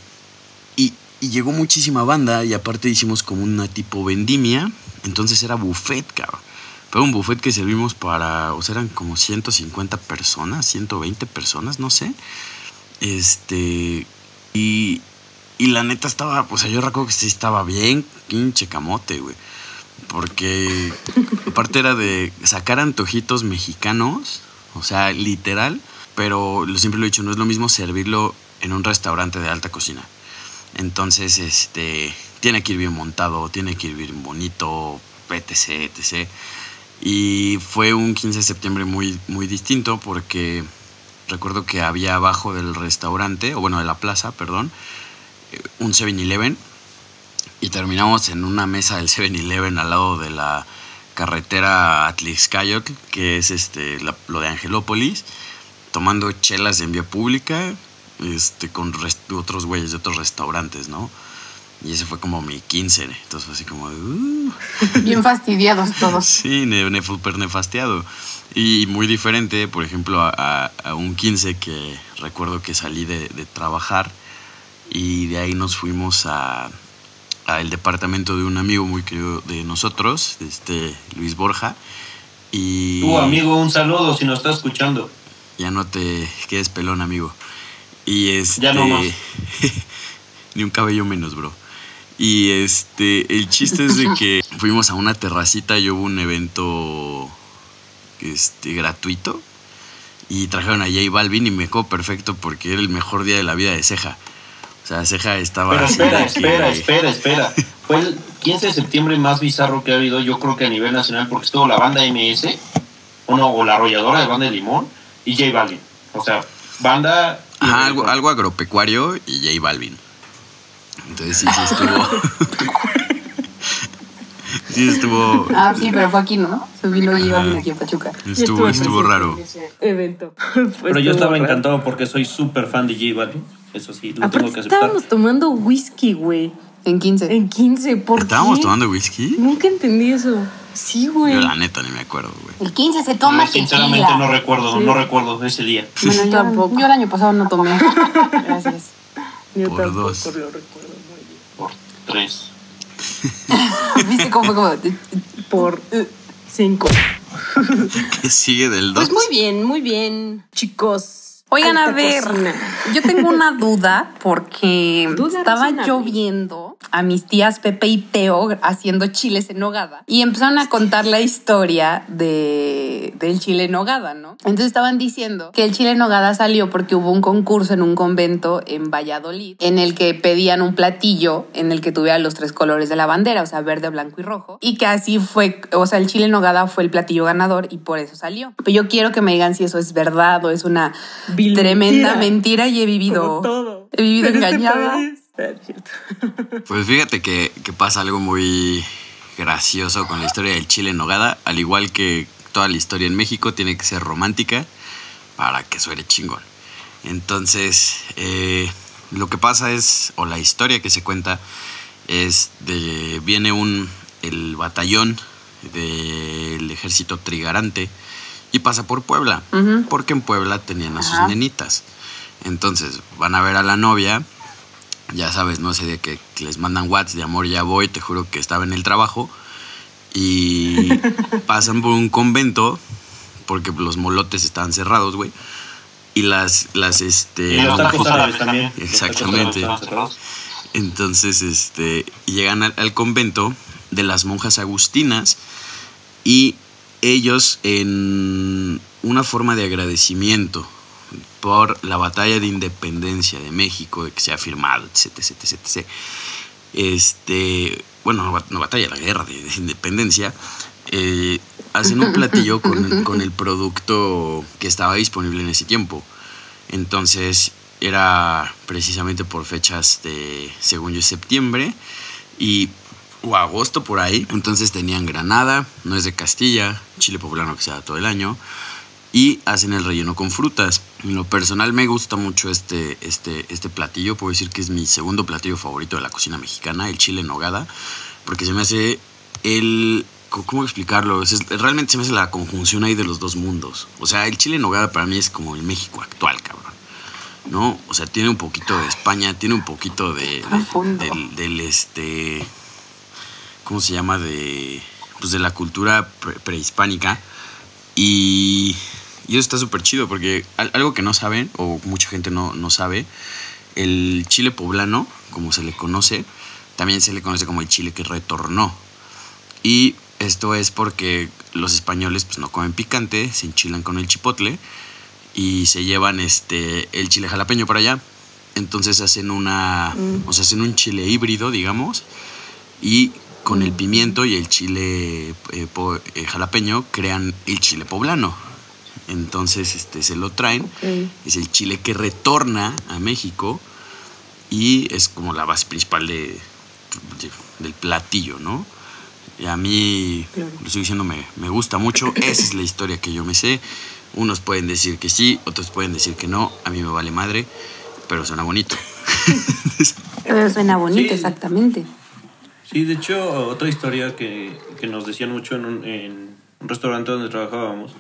y, y llegó muchísima banda y aparte hicimos como una tipo vendimia, entonces era buffet, cabrón. Fue un buffet que servimos para, o sea, eran como 150 personas, 120 personas, no sé. Este. Y. Y la neta estaba. O sea, yo recuerdo que sí estaba bien pinche camote, güey. Porque. Aparte era de sacar antojitos mexicanos. O sea, literal. Pero lo siempre lo he dicho, no es lo mismo servirlo en un restaurante de alta cocina. Entonces, este. Tiene que ir bien montado, tiene que ir bien bonito, etc, etc. Y fue un 15 de septiembre muy, muy distinto porque recuerdo que había abajo del restaurante, o bueno, de la plaza, perdón, eh, un 7-Eleven y terminamos en una mesa del 7-Eleven al lado de la carretera Atlixcayotl, que es este, la- lo de Angelópolis, tomando chelas en vía pública este, con otros güeyes de otros restaurantes, ¿no? Y ese fue como mi 15, entonces fue así como... "Uh". Bien fastidiados todos. Sí, ne, ne- súper nefasteado. Y muy diferente, por ejemplo, a, a- a un 15 que recuerdo que salí de, de trabajar y de ahí nos fuimos a, a el departamento de un amigo muy querido de nosotros, este Luis Borja. Y Tu amigo, un saludo si nos está escuchando. ya no te quedes pelón, amigo. Y este. Ya no más. ni un cabello menos, bro. Y este. El chiste es de que fuimos a una terracita y hubo un evento. Este. gratuito. Y trajeron a J Balvin y me quedó perfecto porque era el mejor día de la vida de Ceja. O sea, Ceja estaba. Pero así espera, que- espera, espera, espera. Fue el 15 de septiembre más bizarro que ha habido, yo creo que a nivel nacional, porque estuvo la banda MS, o no, o la arrolladora de banda de limón, y J Balvin. O sea, banda. Ajá, algo, algo agropecuario y J Balvin. Entonces sí, sí estuvo. sí estuvo. Ah, sí, pero fue aquí, ¿no? Subí lo llevan aquí en Pachuca. Estuvo, estuvo raro. Evento. Pero yo Estuvo estaba raro. encantado porque soy súper fan de J Balvin. Eso sí, lo Aparte tengo que aceptar. estábamos tomando whisky, güey. en 15. En 15, ¿por ¿Estábamos qué? tomando whisky? Nunca entendí eso. Sí, güey. Yo la neta ni me acuerdo, güey. El 15 se toma No, sinceramente no recuerdo, no recuerdo ese día. Bueno, yo, Tampoco. yo el año pasado no tomé. Gracias. Yo Por tampoco dos. lo recuerdo tres. ¿Viste cómo fue como... Por eh, cinco. ¿Qué sigue del 2? Pues muy bien, muy bien. Chicos. Oigan, a alta ver, cocina. yo tengo una duda porque Duda estaba razonable. yo viendo a mis tías Pepe y Teo haciendo chiles en nogada y empezaron a contar la historia de, del chile en nogada, ¿no? Entonces estaban diciendo que el chile en nogada salió porque hubo un concurso en un convento en Valladolid en el que pedían un platillo en el que tuviera los tres colores de la bandera, o sea, verde, blanco y rojo, y que así fue, o sea, el chile en nogada fue el platillo ganador y por eso salió. Pero yo quiero que me digan si eso es verdad o es una Vil Tremenda mentira. mentira y he vivido. Como todo. He vivido En engañada. Ah. Pues fíjate que, que pasa algo muy gracioso con la historia del chile en nogada. Al igual que toda la historia en México, tiene que ser romántica para que suene chingón. Entonces, eh, lo que pasa es, o la historia que se cuenta, es de. Viene un. el batallón del ejército trigarante y pasa por Puebla. Porque en Puebla tenían a sus Ajá. nenitas. Entonces, van a ver a la novia ya sabes, no sé, de que les mandan whats de amor, ya voy, te juro que estaba en el trabajo. Y pasan por un convento, porque los molotes estaban cerrados, güey. Y las, las, este... Y los tacos árabes también. Exactamente. Entonces, este, llegan al, al convento de las monjas agustinas y ellos en una forma de agradecimiento por la batalla de independencia de México, que se ha firmado, etc, etc, etc. Este, bueno, no batalla, la guerra de, de independencia, eh, hacen un platillo con, con el producto que estaba disponible en ese tiempo. Entonces era precisamente por fechas de, según yo, septiembre y o agosto por ahí. Entonces tenían granada, no es de Castilla, chile poblano que se da todo el año y hacen el relleno con frutas. En lo personal me gusta mucho este, este, este platillo, puedo decir que es mi segundo platillo favorito de la cocina mexicana, el chile en nogada, porque se me hace el... ¿Cómo explicarlo? Es- realmente se me hace la conjunción ahí de los dos mundos. O sea, el chile en nogada para mí es como el México actual, cabrón. ¿No? O sea, tiene un poquito de España, tiene un poquito de, del, del, este... ¿Cómo se llama? De... Pues de la cultura pre- prehispánica. Y, y eso está súper chido porque al- algo que no saben, o mucha gente no, no sabe, el chile poblano, como se le conoce, también se le conoce como el chile que retornó. Y esto es porque los españoles pues, no comen picante, se enchilan con el chipotle y se llevan este, el chile jalapeño para allá. Entonces hacen una, o sea, hacen un chile híbrido, digamos, y con el pimiento y el chile eh, po- eh, jalapeño crean el chile poblano. Entonces este, se lo traen, es el chile que retorna a México y es como la base principal de, de- del platillo, ¿no? Y a mí, lo estoy diciendo, me, me gusta mucho, esa es la historia que yo me sé. Unos pueden decir que sí, otros pueden decir que no, a mí me vale madre, pero suena bonito. Pero suena bonito, Sí. exactamente. Sí, de hecho, otra historia que, que nos decían mucho en un, en un restaurante donde trabajábamos,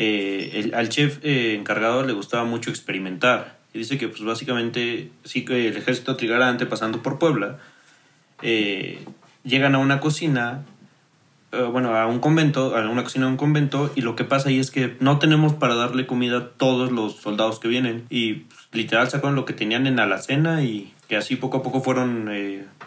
eh, el- al chef eh, encargado le gustaba mucho experimentar. Y dice que, pues básicamente, sí que el ejército trigarante pasando por Puebla, eh, llegan a una cocina, eh, bueno, a un convento, a una cocina de un convento, y lo que pasa ahí es que no tenemos para darle comida a todos los soldados que vienen. Y pues, literal sacaron lo que tenían en alacena y que así poco a poco fueron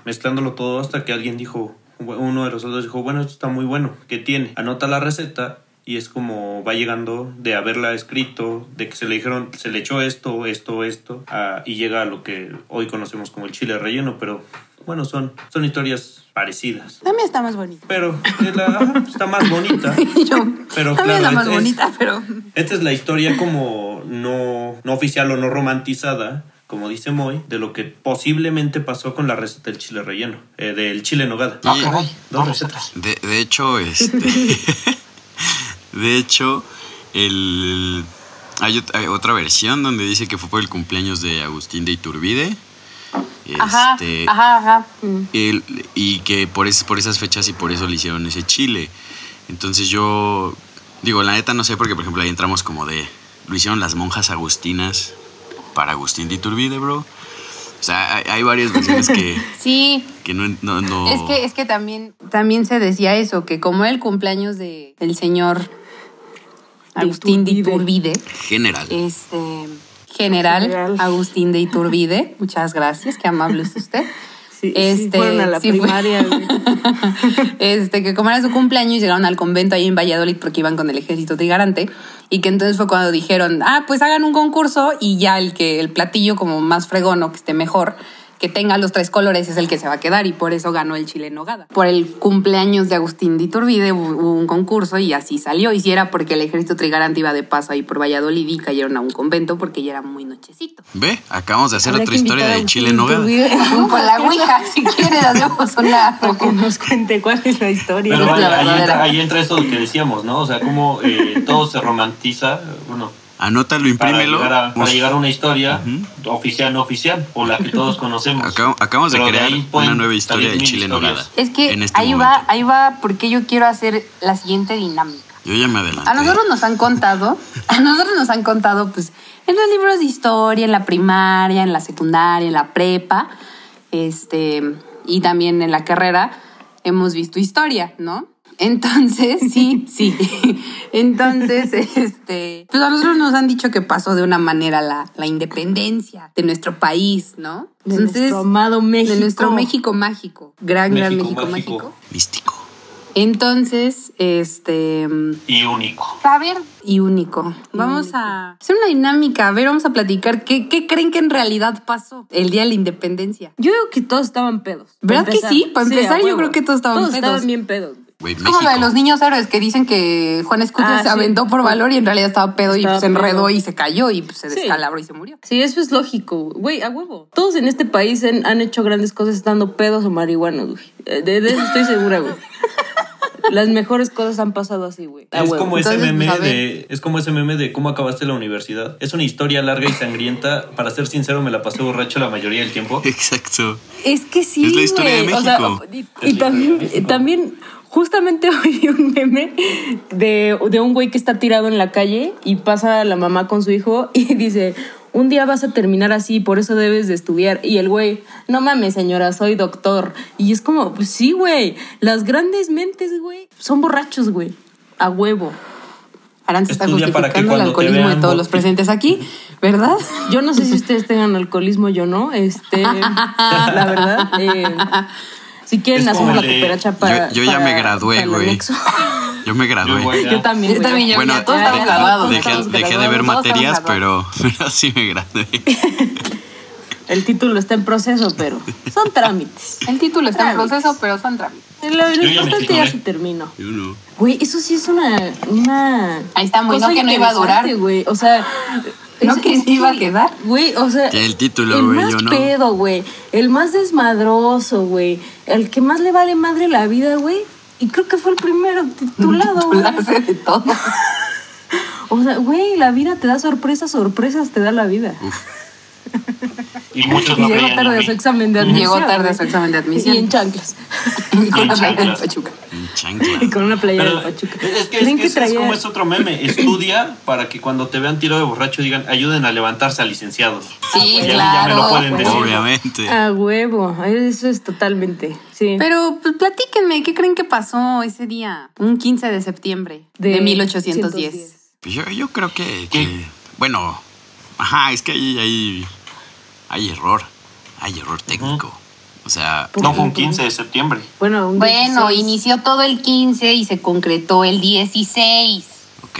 mezclándolo todo hasta que alguien dijo, uno de los soldados dijo, bueno, esto está muy bueno, ¿qué tiene? Anota la receta y es como va llegando de haberla escrito, de que se le dijeron, se le echó esto, esto, esto, a- y llega a lo que hoy conocemos como el chile relleno, pero bueno, son, son historias parecidas. También está más bonito. Pero eh, la- está más bonita. Yo, Pero también claro, está más es- bonita, pero... Esta es la historia como no, no oficial o no romantizada, como dice Moy, de lo que posiblemente pasó con la receta del chile relleno, eh, del chile en nogada. Y- Dos recetas. De, de hecho, este. de hecho, el. Hay, ot- hay otra versión donde dice que fue por el cumpleaños de Agustín de Iturbide. Ajá, Este, ajá, ajá. el- y que por, es- por esas fechas y por eso le hicieron ese chile. Entonces yo, digo, la neta no sé, porque por ejemplo ahí entramos como de, lo hicieron las monjas agustinas para Agustín de Iturbide, bro. O sea, hay, hay varias versiones que, Sí, que no, no, no- Es que, es que también, también se decía eso, que como era el cumpleaños de, del señor Agustín de Iturbide, general. este general, General. Agustín de Iturbide, muchas gracias, qué amable es usted. Sí, sí, Este, fueron a la sí primaria, este, que como era su cumpleaños, llegaron al convento ahí en Valladolid porque iban con el ejército trigarante. Y que entonces fue cuando dijeron, ah, pues hagan un concurso y ya el que el platillo como más fregón o que esté mejor, que tenga los tres colores es el que se va a quedar y por eso ganó el chile en nogada. Por el cumpleaños de Agustín de Iturbide hubo un concurso y así salió. Y si era porque el ejército trigarante iba de paso ahí por Valladolid y cayeron a un convento porque ya era muy nochecito. Ve, acabamos de hacer Habrá otra historia de chile en nogada. Por la ouija, si quieres, hacemos una... Para que nos cuente cuál es la historia. Pero la ahí, entra, ahí entra eso que decíamos, ¿no? O sea, cómo eh, todo se romantiza, bueno, Anótalo, para imprímelo. llegar, a, para llegar a una historia oficial, no oficial, o la que todos conocemos. Acab- acabamos de crear una nueva historia de chile nogada. Es que este ahí momento. va, ahí va porque yo quiero hacer la siguiente dinámica. Yo ya me adelanté. A nosotros nos han contado, a nosotros nos han contado, pues, en los libros de historia, en la primaria, en la secundaria, en la prepa, este, y también en la carrera, hemos visto historia, ¿no? Entonces, sí, sí. Entonces, este, pues a nosotros nos han dicho que pasó de una manera la, la independencia de nuestro país, ¿no? De nuestro amado México. De nuestro México mágico. Gran, gran México México mágico. mágico. Místico. Entonces, este. Y único. A ver. Y único. Vamos a hacer una dinámica. A ver, vamos a platicar. ¿Qué, qué creen que en realidad pasó el día de la independencia? Yo digo que todos estaban pedos. ¿Verdad que sí? Para empezar, yo creo que todos estaban Todos pedos. estaban bien pedos. Es como lo de México. los niños héroes que dicen que Juan Escutia Ah, se sí. aventó por valor y en realidad estaba pedo y Estaba pues, se enredó pedo. y se cayó y pues, se Sí. descalabró y se murió. Sí, eso es lógico, güey, a huevo. Todos en este país han, han hecho grandes cosas estando pedos o marihuanos, güey. Eh, De, de eso estoy segura, güey. Las mejores cosas han pasado así, güey. Es huevo. como, ese meme pues, de, es como ese meme de cómo acabaste la universidad. Es una historia larga y sangrienta. Para ser sincero, me la pasé borracho la mayoría del tiempo. Exacto. Es que sí, Es la historia de güey. O sea, México. y, y también, y también, justamente oí un meme de, de un güey que está tirado en la calle y pasa la mamá con su hijo y dice, un día vas a terminar así, por eso debes de estudiar. Y el güey, no mames, señora, soy doctor. Y es como, pues sí, güey, las grandes mentes, güey, son borrachos, güey. A huevo. Aranza está justificando el alcoholismo de todos los presentes aquí, ¿verdad? Yo no sé si ustedes tengan alcoholismo, yo no. Este, la verdad. eh, si quieren, hacemos la cooperacha para. yo, yo ya para- me gradué, güey. Yo me gradué. Yo también. Yo también, ya, Bueno, mira, todos estamos de- graduados. Dejé, de ver materias, pero, pero sí me gradué. El título está en proceso, pero son trámites. El título está en proceso, pero son trámites. Lo, lo importante ya se terminó. Yo no. Güey, eso sí es una. una Ahí está, muy, no que no iba a durar. interesante, güey. O sea. No es- que es iba a quedar. Güey, o sea. Ya el título, El güey, más yo no. pedo, güey. El más desmadroso, güey. El que más le vale madre la vida, güey. Y creo que fue el primero titulado, güey. De todo. O sea, güey, la vida te da sorpresas, sorpresas te da la vida. Y muchos Y no llegó tarde a su examen de admisión. Llegó tarde a su examen de admisión. Y en chanclas. Y con la playa del chanclas. Pachuca. Y con una playera Pero de Pachuca. es que, es, ¿Creen que es- es traía- como es otro meme. Estudia para que cuando te vean tiro de borracho digan ayuden a levantarse al licenciado. Sí, Ya- ya me claro. lo pueden decir. Obviamente. A huevo, eso es totalmente, sí. Pero pues platíquenme, ¿qué creen que pasó ese día? Un 15 de septiembre de, De 1810. 110. Pues yo, yo creo que, que- Bueno, ajá, es que ahí hay, hay error. Hay error técnico. O sea, No fue un 15 de septiembre. Bueno, un Bueno, 16. inició todo el 15 y se concretó el 16. ok,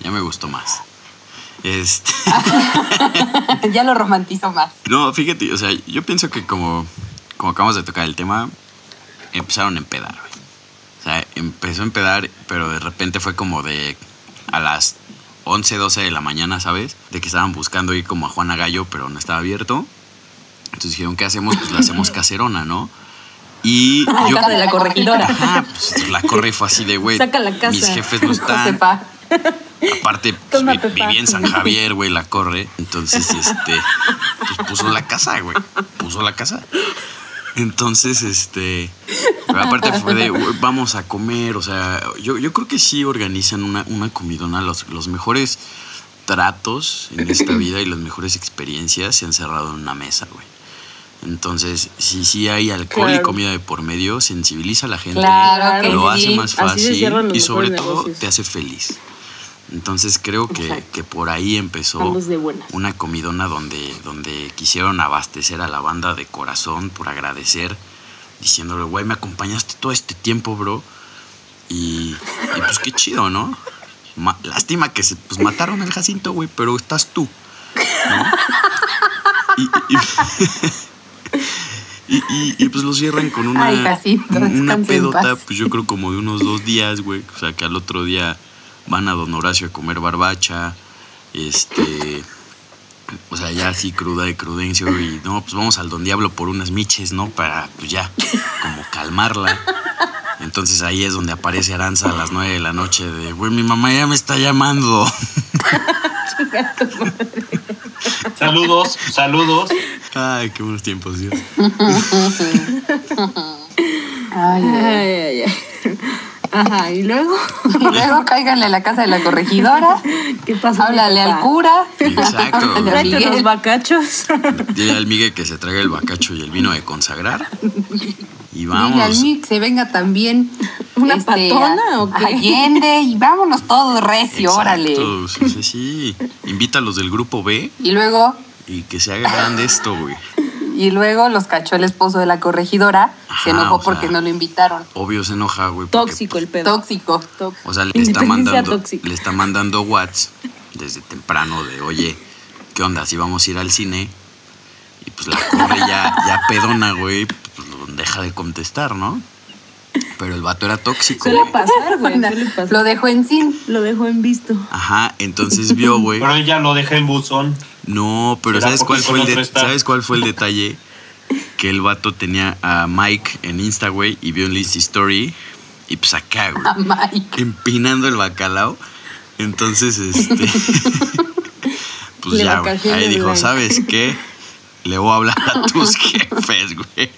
ya me gustó más. Este, ya lo romantizo más. no, fíjate, o sea, yo pienso que como, como acabamos de tocar el tema, empezaron a empedar, güey. O sea, empezó a empedar, pero de repente fue como de a las 11, 12 de la mañana, ¿sabes? De que estaban buscando ir como a Juana Gallo, pero no estaba abierto. Entonces dijeron, ¿qué hacemos? Pues la hacemos caserona, ¿no? Y yo... casa de la corregidora. Ajá, pues la corre fue así de, güey, Saca la casa. mis jefes no están. Josefa. Aparte, pues, Toma, vi- Pepa. vivía en San Javier, güey, la corre. Entonces, este, pues puso la casa, güey. Puso la casa. Entonces, este, aparte fue de, vamos a comer, o sea, yo, yo creo que sí organizan una, una comidona, los, los mejores tratos en esta vida y las mejores experiencias se han cerrado en una mesa, güey. Entonces, si sí hay alcohol y comida de por medio, sensibiliza a la gente, Claro que lo sí. hace más fácil y sobre todo negocios. te hace feliz. Entonces creo que, que por ahí empezó una comidona donde, donde quisieron abastecer a la banda de corazón por agradecer, diciéndole, güey, me acompañaste todo este tiempo, bro. Y, y pues qué chido, ¿no? Ma- lástima que se pues, mataron al Jacinto, güey, pero estás tú. ¿no? Y, y- y- y- y, pues lo cierran con una, Ay, Jacinto, una pedota, pues yo creo como de unos dos días, güey. O sea, que al otro día van a Don Horacio a comer barbacha. Este. O sea, ya así cruda de crudencio. Y no, pues vamos al Don Diablo por unas miches, ¿no? Para, pues ya, como calmarla. Entonces ahí es donde aparece Aranza a las nueve de la noche de, güey, mi mamá ya me está llamando. Saludos, saludos. Ay, qué buenos tiempos, Dios. Ay, Ay, ay, ay. Ajá, y luego, Y luego cáiganle a la casa de la corregidora. ¿qué pasa? Háblale al cura. Exacto. Tráete Miguel. los bacachos. Dile al Miguel que se traiga el bacacho y el vino de consagrar. Y Dile al vamos. Mick que se venga también. ¿Una este, patona o qué? Allende y vámonos todos recio, órale. Sí, sí, sí. Invita a los del grupo B Y luego, y que se haga grande esto, güey. Y luego los cachó el esposo de la corregidora. se enojó sea, porque no lo invitaron. Obvio se enoja, güey. porque, Tóxico el pedo. Tóxico. Tóxico. O sea, le está mandando, tóxica. le está mandando Whats desde temprano de, oye, ¿qué onda? Si vamos a ir al cine. Y pues la corre ya, ya pedona, güey, pues deja de contestar, ¿no? Pero el vato era tóxico, Suele pasar, güey. Lo dejó en sin. Lo dejo en visto. Ajá, entonces vio, güey. Pero ella lo dejé en buzón. No, pero ¿sabes cuál, fue el de-. ¿sabes cuál fue el detalle? Que el vato tenía a Mike en Insta, güey, y vio en Insta Story. Y pues acá, güey. A Mike. empinando el bacalao. Entonces, este. pues Le ya, güey. Ahí dijo, blanco. ¿sabes qué? Le voy a hablar a tus jefes, güey.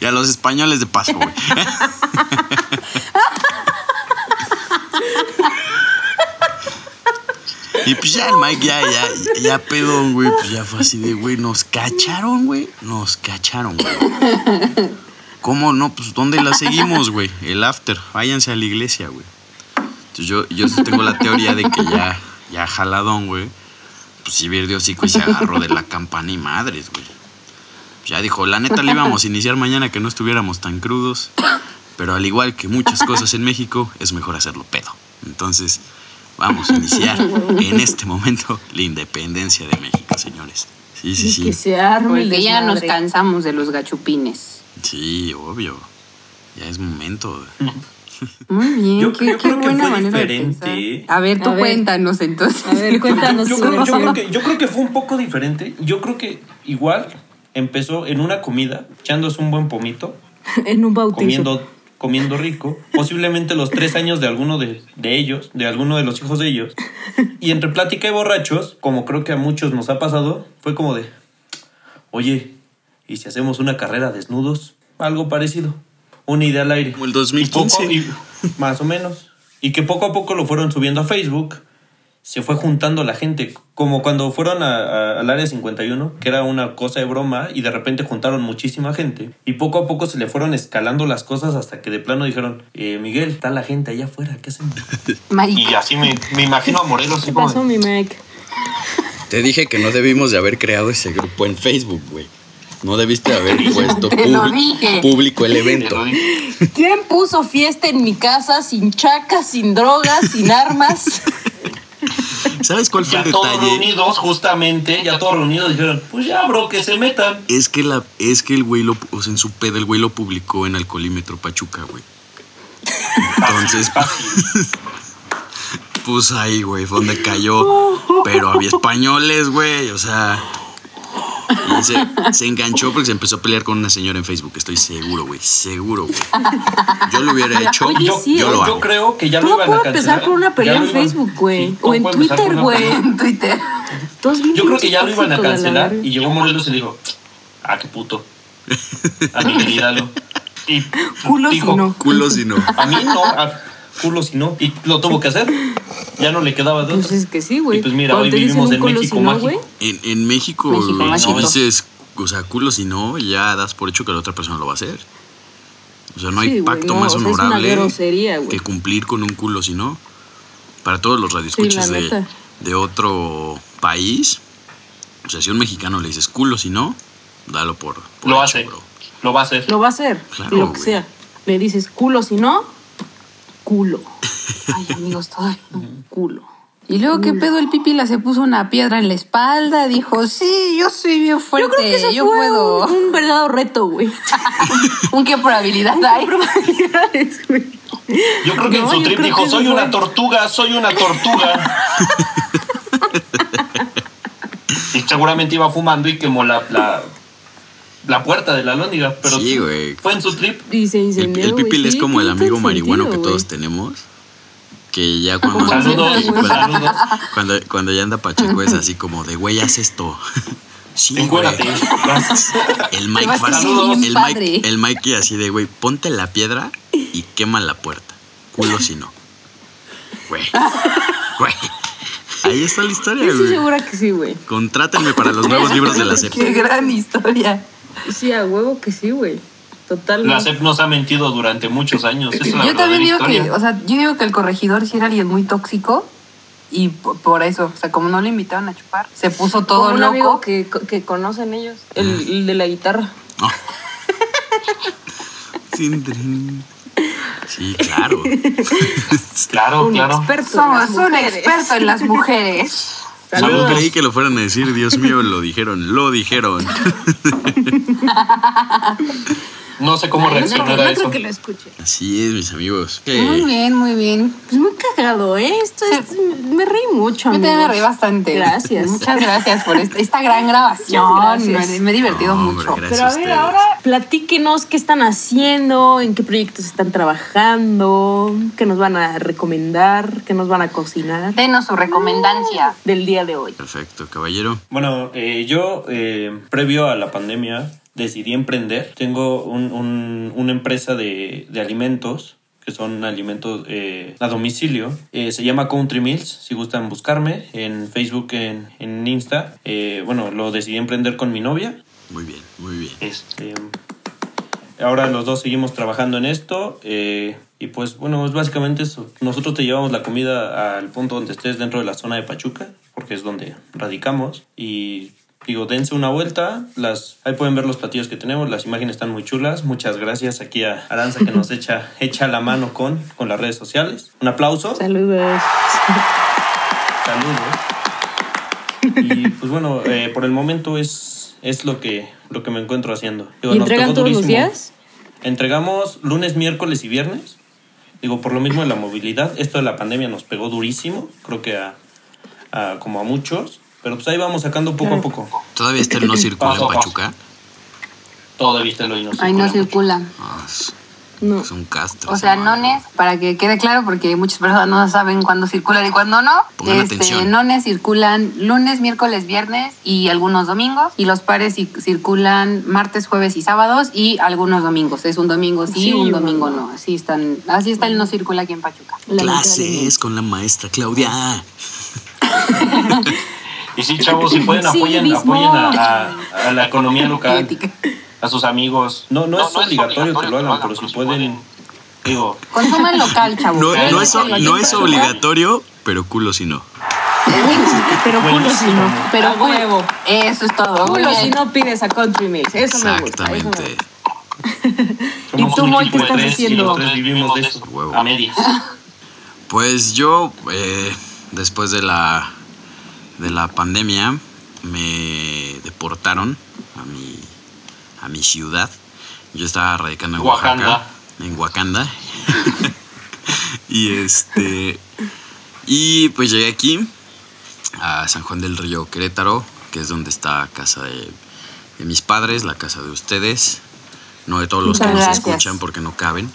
Y a los españoles de paso, güey. Y pues ya el Mike ya, ya, ya pedón, güey. Pues ya fue así de, güey, nos cacharon, güey. Nos cacharon, güey. ¿Cómo no? Pues ¿dónde la seguimos, güey? El after. Váyanse a la iglesia, güey. Entonces yo, yo tengo la teoría de que ya, ya jaladón, güey. Pues sí vio de hocico y se agarró de la campana y madres, güey. Ya dijo, la neta le íbamos a iniciar mañana que no estuviéramos tan crudos. Pero al igual que muchas cosas en México, es mejor hacerlo pedo. Entonces, vamos a iniciar en este momento la independencia de México, señores. Sí, sí, Y que sí. se arme Porque ya nos cansamos de los gachupines. Sí, obvio. Ya es momento. Muy bien, Yo- qué, yo qué creo que buena fue manera de diferente. pensar. A ver, tú A ver. cuéntanos entonces. A ver, cuéntanos Yo creo, yo creo que, yo creo que fue un poco diferente. Yo creo que igual empezó en una comida, echándose un buen pomito, En un bautizo. comiendo, comiendo rico, posiblemente los tres años de alguno de, de ellos, de alguno de los hijos de ellos. Y entre plática y borrachos, como creo que a muchos nos ha pasado, fue como de, oye, ¿y si hacemos una carrera desnudos? Algo parecido. Una idea al aire. Como el 2015. Y poco- y- más o menos. Y que poco a poco lo fueron subiendo a Facebook. Se fue juntando la gente. Como cuando fueron a- a- al área 51, que era una cosa de broma, y de repente juntaron muchísima gente. Y poco a poco se le fueron escalando las cosas hasta que de plano dijeron: eh, Miguel, está la gente allá afuera, ¿qué hacen? Mike. Y así me, me imagino a Morelos. ¿Qué pasó, mi Mike? Te dije que no debimos de haber creado ese grupo en Facebook, güey. No debiste haber puesto público el evento. ¿Quién puso fiesta en mi casa sin chacas, sin drogas, sin armas? ¿Sabes cuál fue Ya el todos detalle? reunidos, justamente, ya todos reunidos dijeron: Pues ya, bro, que se metan. Es que la, es que el güey lo, o sea, en su pedo el güey lo publicó en Alcoholímetro Pachuca, güey. Entonces, pues ahí, güey, fue donde cayó. Pero había españoles, güey, o sea. Y se, se enganchó porque se empezó a pelear con una señora en Facebook. Estoy seguro, güey. Seguro, güey. Yo lo hubiera hecho. Oye, Yo, sí, yo yo, lo yo creo que ya lo iban a cancelar. empezar por una pelea en Facebook, güey. Sí, o en Twitter, güey. En Twitter. Yo creo que ya lo iban a cancelar y llegó Morelos y dijo, ah, qué puto. A mi querida. Y Culo si no. Culo si no. A mí no, a culo si no. Y lo tuvo que hacer. Ya no le quedaba de Pues otra. es que sí, güey. Y pues mira, hoy vivimos en México si no, mágico. güey, En, en México, México dices, o sea, culo si no, ya das por hecho que la otra persona lo va a hacer. O sea, no hay Sí, pacto no, más o sea, honorable grosería, que cumplir con un culo si no. Para todos los radioescuchas Sí, de, de otro país, o sea, si a un mexicano le dices culo si no, dalo por, por Lo hecho, hace. bro. Lo va a hacer. lo va a hacer. Claro, lo que sea. Le dices culo si no, culo. Ay, amigos, todo. Culo. Y luego, ¿qué pedo? El pipila se puso una piedra en la espalda. Dijo, sí, yo soy bien fuerte. Yo creo que eso yo fue puedo. un, un verdadero reto, güey. ¿Un qué probabilidad hay? Probabilidades, güey. Yo creo que No, en su trip dijo, soy una fue- tortuga, soy una tortuga. y seguramente iba fumando y quemó la, la, la puerta de la lóndiga. Pero Sí, güey. fue en su trip. Y se El, incendió, el güey, pipil es sí, como el amigo marihuano que todos güey. tenemos. Que ya cuando, Saludos, cuando, saludos. cuando, cuando ya anda Pacheco es así como de, güey, haz esto. Sí, güey. Encuérdate. El Mike El. Mike, el Mike así de, güey, ponte la piedra y quema la puerta. Culo si no. Güey. Güey. Ahí está la historia, Yo estoy güey. segura que sí, güey. Contrátenme para los nuevos libros de la SEP. Qué gran historia. Sí, a huevo que sí, güey. La Totalmente. CEP nos ha mentido durante muchos años. Es la Yo también digo que, o sea, yo digo que el corregidor sí era alguien muy tóxico y por, por eso, o sea, como no le invitaron a chupar, se puso todo Como un loco. amigo que, que conocen ellos, el, el de la guitarra. Sí, claro. Claro, Un claro. experto. en Somos las un mujeres. experto en las mujeres. Saludos. creí que lo fueran a decir, Dios mío, lo dijeron, lo dijeron. No sé cómo No creo, reaccionar no a creo eso. que lo escuche. Así es, mis amigos. Muy bien, muy bien. Pues muy cagado, ¿eh? Esto es, me reí mucho, Yo también me reí bastante. Gracias. Muchas gracias por esta, esta gran grabación. Me, me he divertido No, hombre, mucho. gracias. Pero a a ver, ahora platíquenos qué están haciendo, en qué proyectos están trabajando, qué nos van a recomendar, qué nos van a cocinar Denos su recomendancia. del día de hoy. Perfecto, caballero. Bueno, eh, yo, eh, previo a la pandemia, decidí emprender. Tengo un- un- una empresa de, de alimentos, que son alimentos eh, a domicilio. Eh, se llama Country Meals, si gustan buscarme, en Facebook, en, en Insta. Eh, bueno, lo decidí emprender con mi novia. Muy bien, muy bien. Este, ahora los dos seguimos trabajando en esto. eh, y pues bueno, es básicamente eso. Nosotros te llevamos la comida al punto donde estés dentro de la zona de Pachuca, porque es donde radicamos. Y digo, dense una vuelta. Las, ahí pueden ver los platillos que tenemos. Las imágenes están muy chulas. Muchas gracias aquí a Aranza que nos echa, echa la mano con, con las redes sociales. Un aplauso. Saludos. Saludos. Y pues bueno, eh, por el momento es, es lo, que, lo que me encuentro haciendo. Digo, ¿Y nos entregan tocó todos los durísimo. días? Entregamos lunes, miércoles y viernes. Digo, por lo mismo de la movilidad. Esto de la pandemia nos pegó durísimo. Creo que a, a- como a muchos. Pero pues ahí vamos sacando poco a poco. ¿Todavía está el no circula Paso en. Pachuca? Todavía está y no no circula mucho. circula. Ah, es, No. es un castro. O sea, nones, para que quede claro, porque muchas personas no saben cuándo circulan y cuándo no. Pongan este, atención. nones circulan lunes, miércoles, viernes y algunos domingos. Y los pares ci- circulan martes, jueves y sábados y algunos domingos. Es un domingo sí, Sí, un domingo no. Así están, así está el no circula aquí en Pachuca. Clases con la maestra Claudia. Y sí, chavos, si pueden, apoyen, apoyen a, a- a la economía local, a sus amigos. No, no, es obligatorio que lo hagan, pero si pueden, digo, Consuman local, chavos. No, no es, no es local. obligatorio, pero culo si no. Pero culo si no. Pero A huevo. Eso es todo. Culo si no pides a Country Mix. Eso me gusta. Exactamente. somos tú, Moy, qué estás y haciendo? vivimos de eso, a medias. Pues yo, eh, después de la, de la pandemia, me deportaron a mi, a mi ciudad. Yo estaba radicando en Wakanda. Oaxaca. En Wakanda. y este. Y pues llegué aquí, a San Juan del Río Querétaro, que es donde está casa de de mis padres, la casa de ustedes, no de todos los que nos escuchan porque no caben.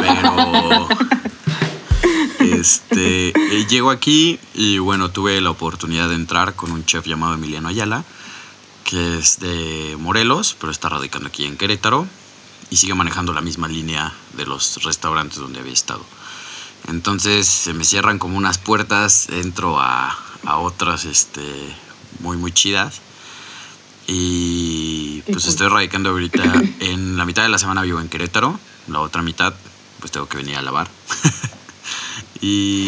Pero este eh, llego aquí y bueno, tuve la oportunidad de entrar con un chef llamado Emiliano Ayala, que es de Morelos, pero está radicando aquí en Querétaro y sigue manejando la misma línea de los restaurantes donde había estado. Entonces se me cierran como unas puertas, entro a, a otras este, muy, muy chidas. Y pues estoy radicando ahorita, en la mitad de la semana vivo en Querétaro, la otra mitad pues tengo que venir a lavar. y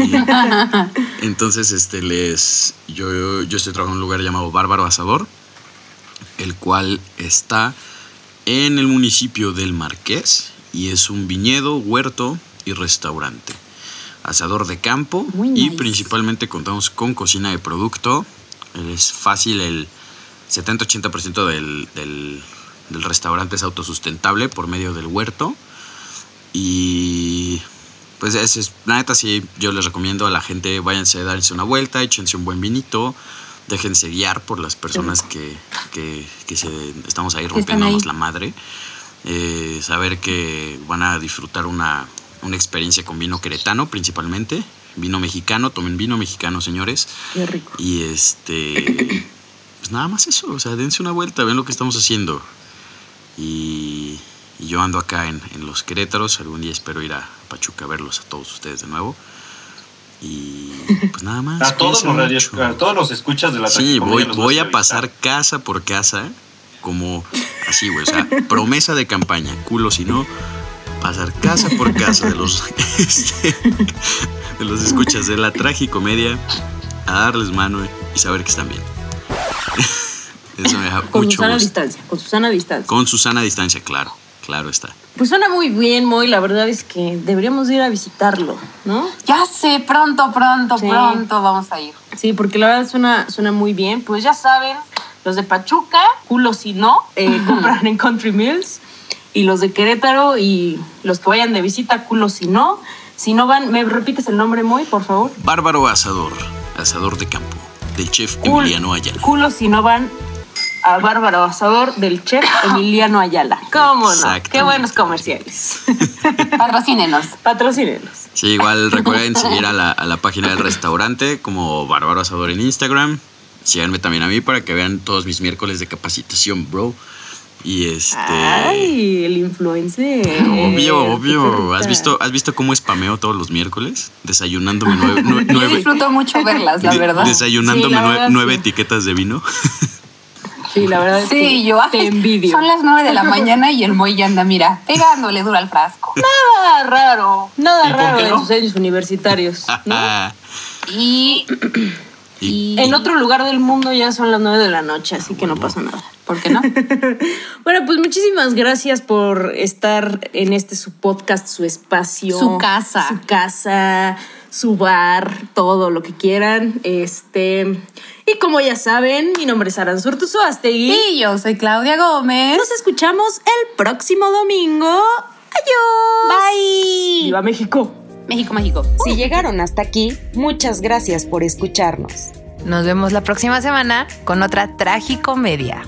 entonces este les yo, yo estoy trabajando en un lugar llamado Bárbaro Asador, el cual está en el municipio del Marqués y es un viñedo, huerto y restaurante. Asador de campo Muy y nice. principalmente contamos con cocina de producto. Es fácil, el 70-80% del, del, del restaurante es autosustentable por medio del huerto. Y pues es, es- la neta sí, yo les recomiendo a la gente, váyanse a darse una vuelta, échense un buen vinito, déjense guiar por las personas que, que, que se, estamos ahí rompiéndonos ahí. la madre. Eh, saber que van a disfrutar una, una experiencia con vino queretano principalmente, vino mexicano, tomen vino mexicano señores. Qué rico. Y este. Pues nada más eso. O sea, dense una vuelta, ven lo que estamos haciendo. Y, y yo ando acá en, en los Querétaros. Algún día espero ir a Pachuca a verlos a todos ustedes de nuevo. Y pues nada más. A todos, los radios, mucho. a todos los escuchas de la Sí, Tragicomedia voy, voy a pasar casa por casa, como así, güey. O sea, promesa de campaña, culo si no, pasar casa por casa de los, este, de los escuchas de la tragicomedia, a darles mano y saber que están bien. Eso me da Con mucho Susana a gusto. distancia, con Susana a distancia. Con Susana a distancia, claro, claro está. Pues suena muy bien, Moy. La verdad es que deberíamos ir a visitarlo, ¿no? Ya sé, pronto, pronto, Sí. pronto vamos a ir. Sí, porque la verdad suena, suena muy bien. Pues ya saben, los de Pachuca, culo si no, eh, compran en Country Mills. Y los de Querétaro y los que vayan de visita, culo si no. Si no van, ¿me repites el nombre, Moy, por favor? Bárbaro Asador, asador de campo, del chef Cul- Emiliano Ayala. Culo si no van a Bárbaro Asador del chef Emiliano Ayala. ¿Cómo no? Qué buenos comerciales. Patrocínenos. Patrocínenos. Sí, igual recuerden seguir a la, a la página del restaurante como Bárbaro Asador en Instagram. Síganme también a mí para que vean todos mis miércoles de capacitación, bro. Y este. Ay, el influencer. Obvio, obvio. ¿Has visto, ¿Has visto cómo spameo todos los miércoles? Desayunándome nueve, nue- Yo nueve- disfruto mucho verlas, la verdad. desayunándome Sí, la nue- verdad, nueve sí. etiquetas de vino. Sí, la verdad es que Sí, yo te envidio. Son las nueve de la mañana y el Moy ya anda, mira, pegándole duro al frasco. Nada raro. Nada ¿Y por raro en sus años universitarios. ¿no? Y. Y- En otro lugar del mundo ya son las nueve de la noche, así que no pasa nada. ¿Por qué no? Bueno, pues muchísimas gracias por estar en este su podcast, su espacio. Su casa. Su casa, su bar, todo lo que quieran. Este. Y como ya saben, mi nombre es Aranzurtu Suastegui. Y yo soy Claudia Gómez. Nos escuchamos el próximo domingo. Adiós. Bye. ¡Viva México! México Mágico. Si llegaron hasta aquí, muchas gracias por escucharnos. Nos vemos la próxima semana con otra tragicomedia.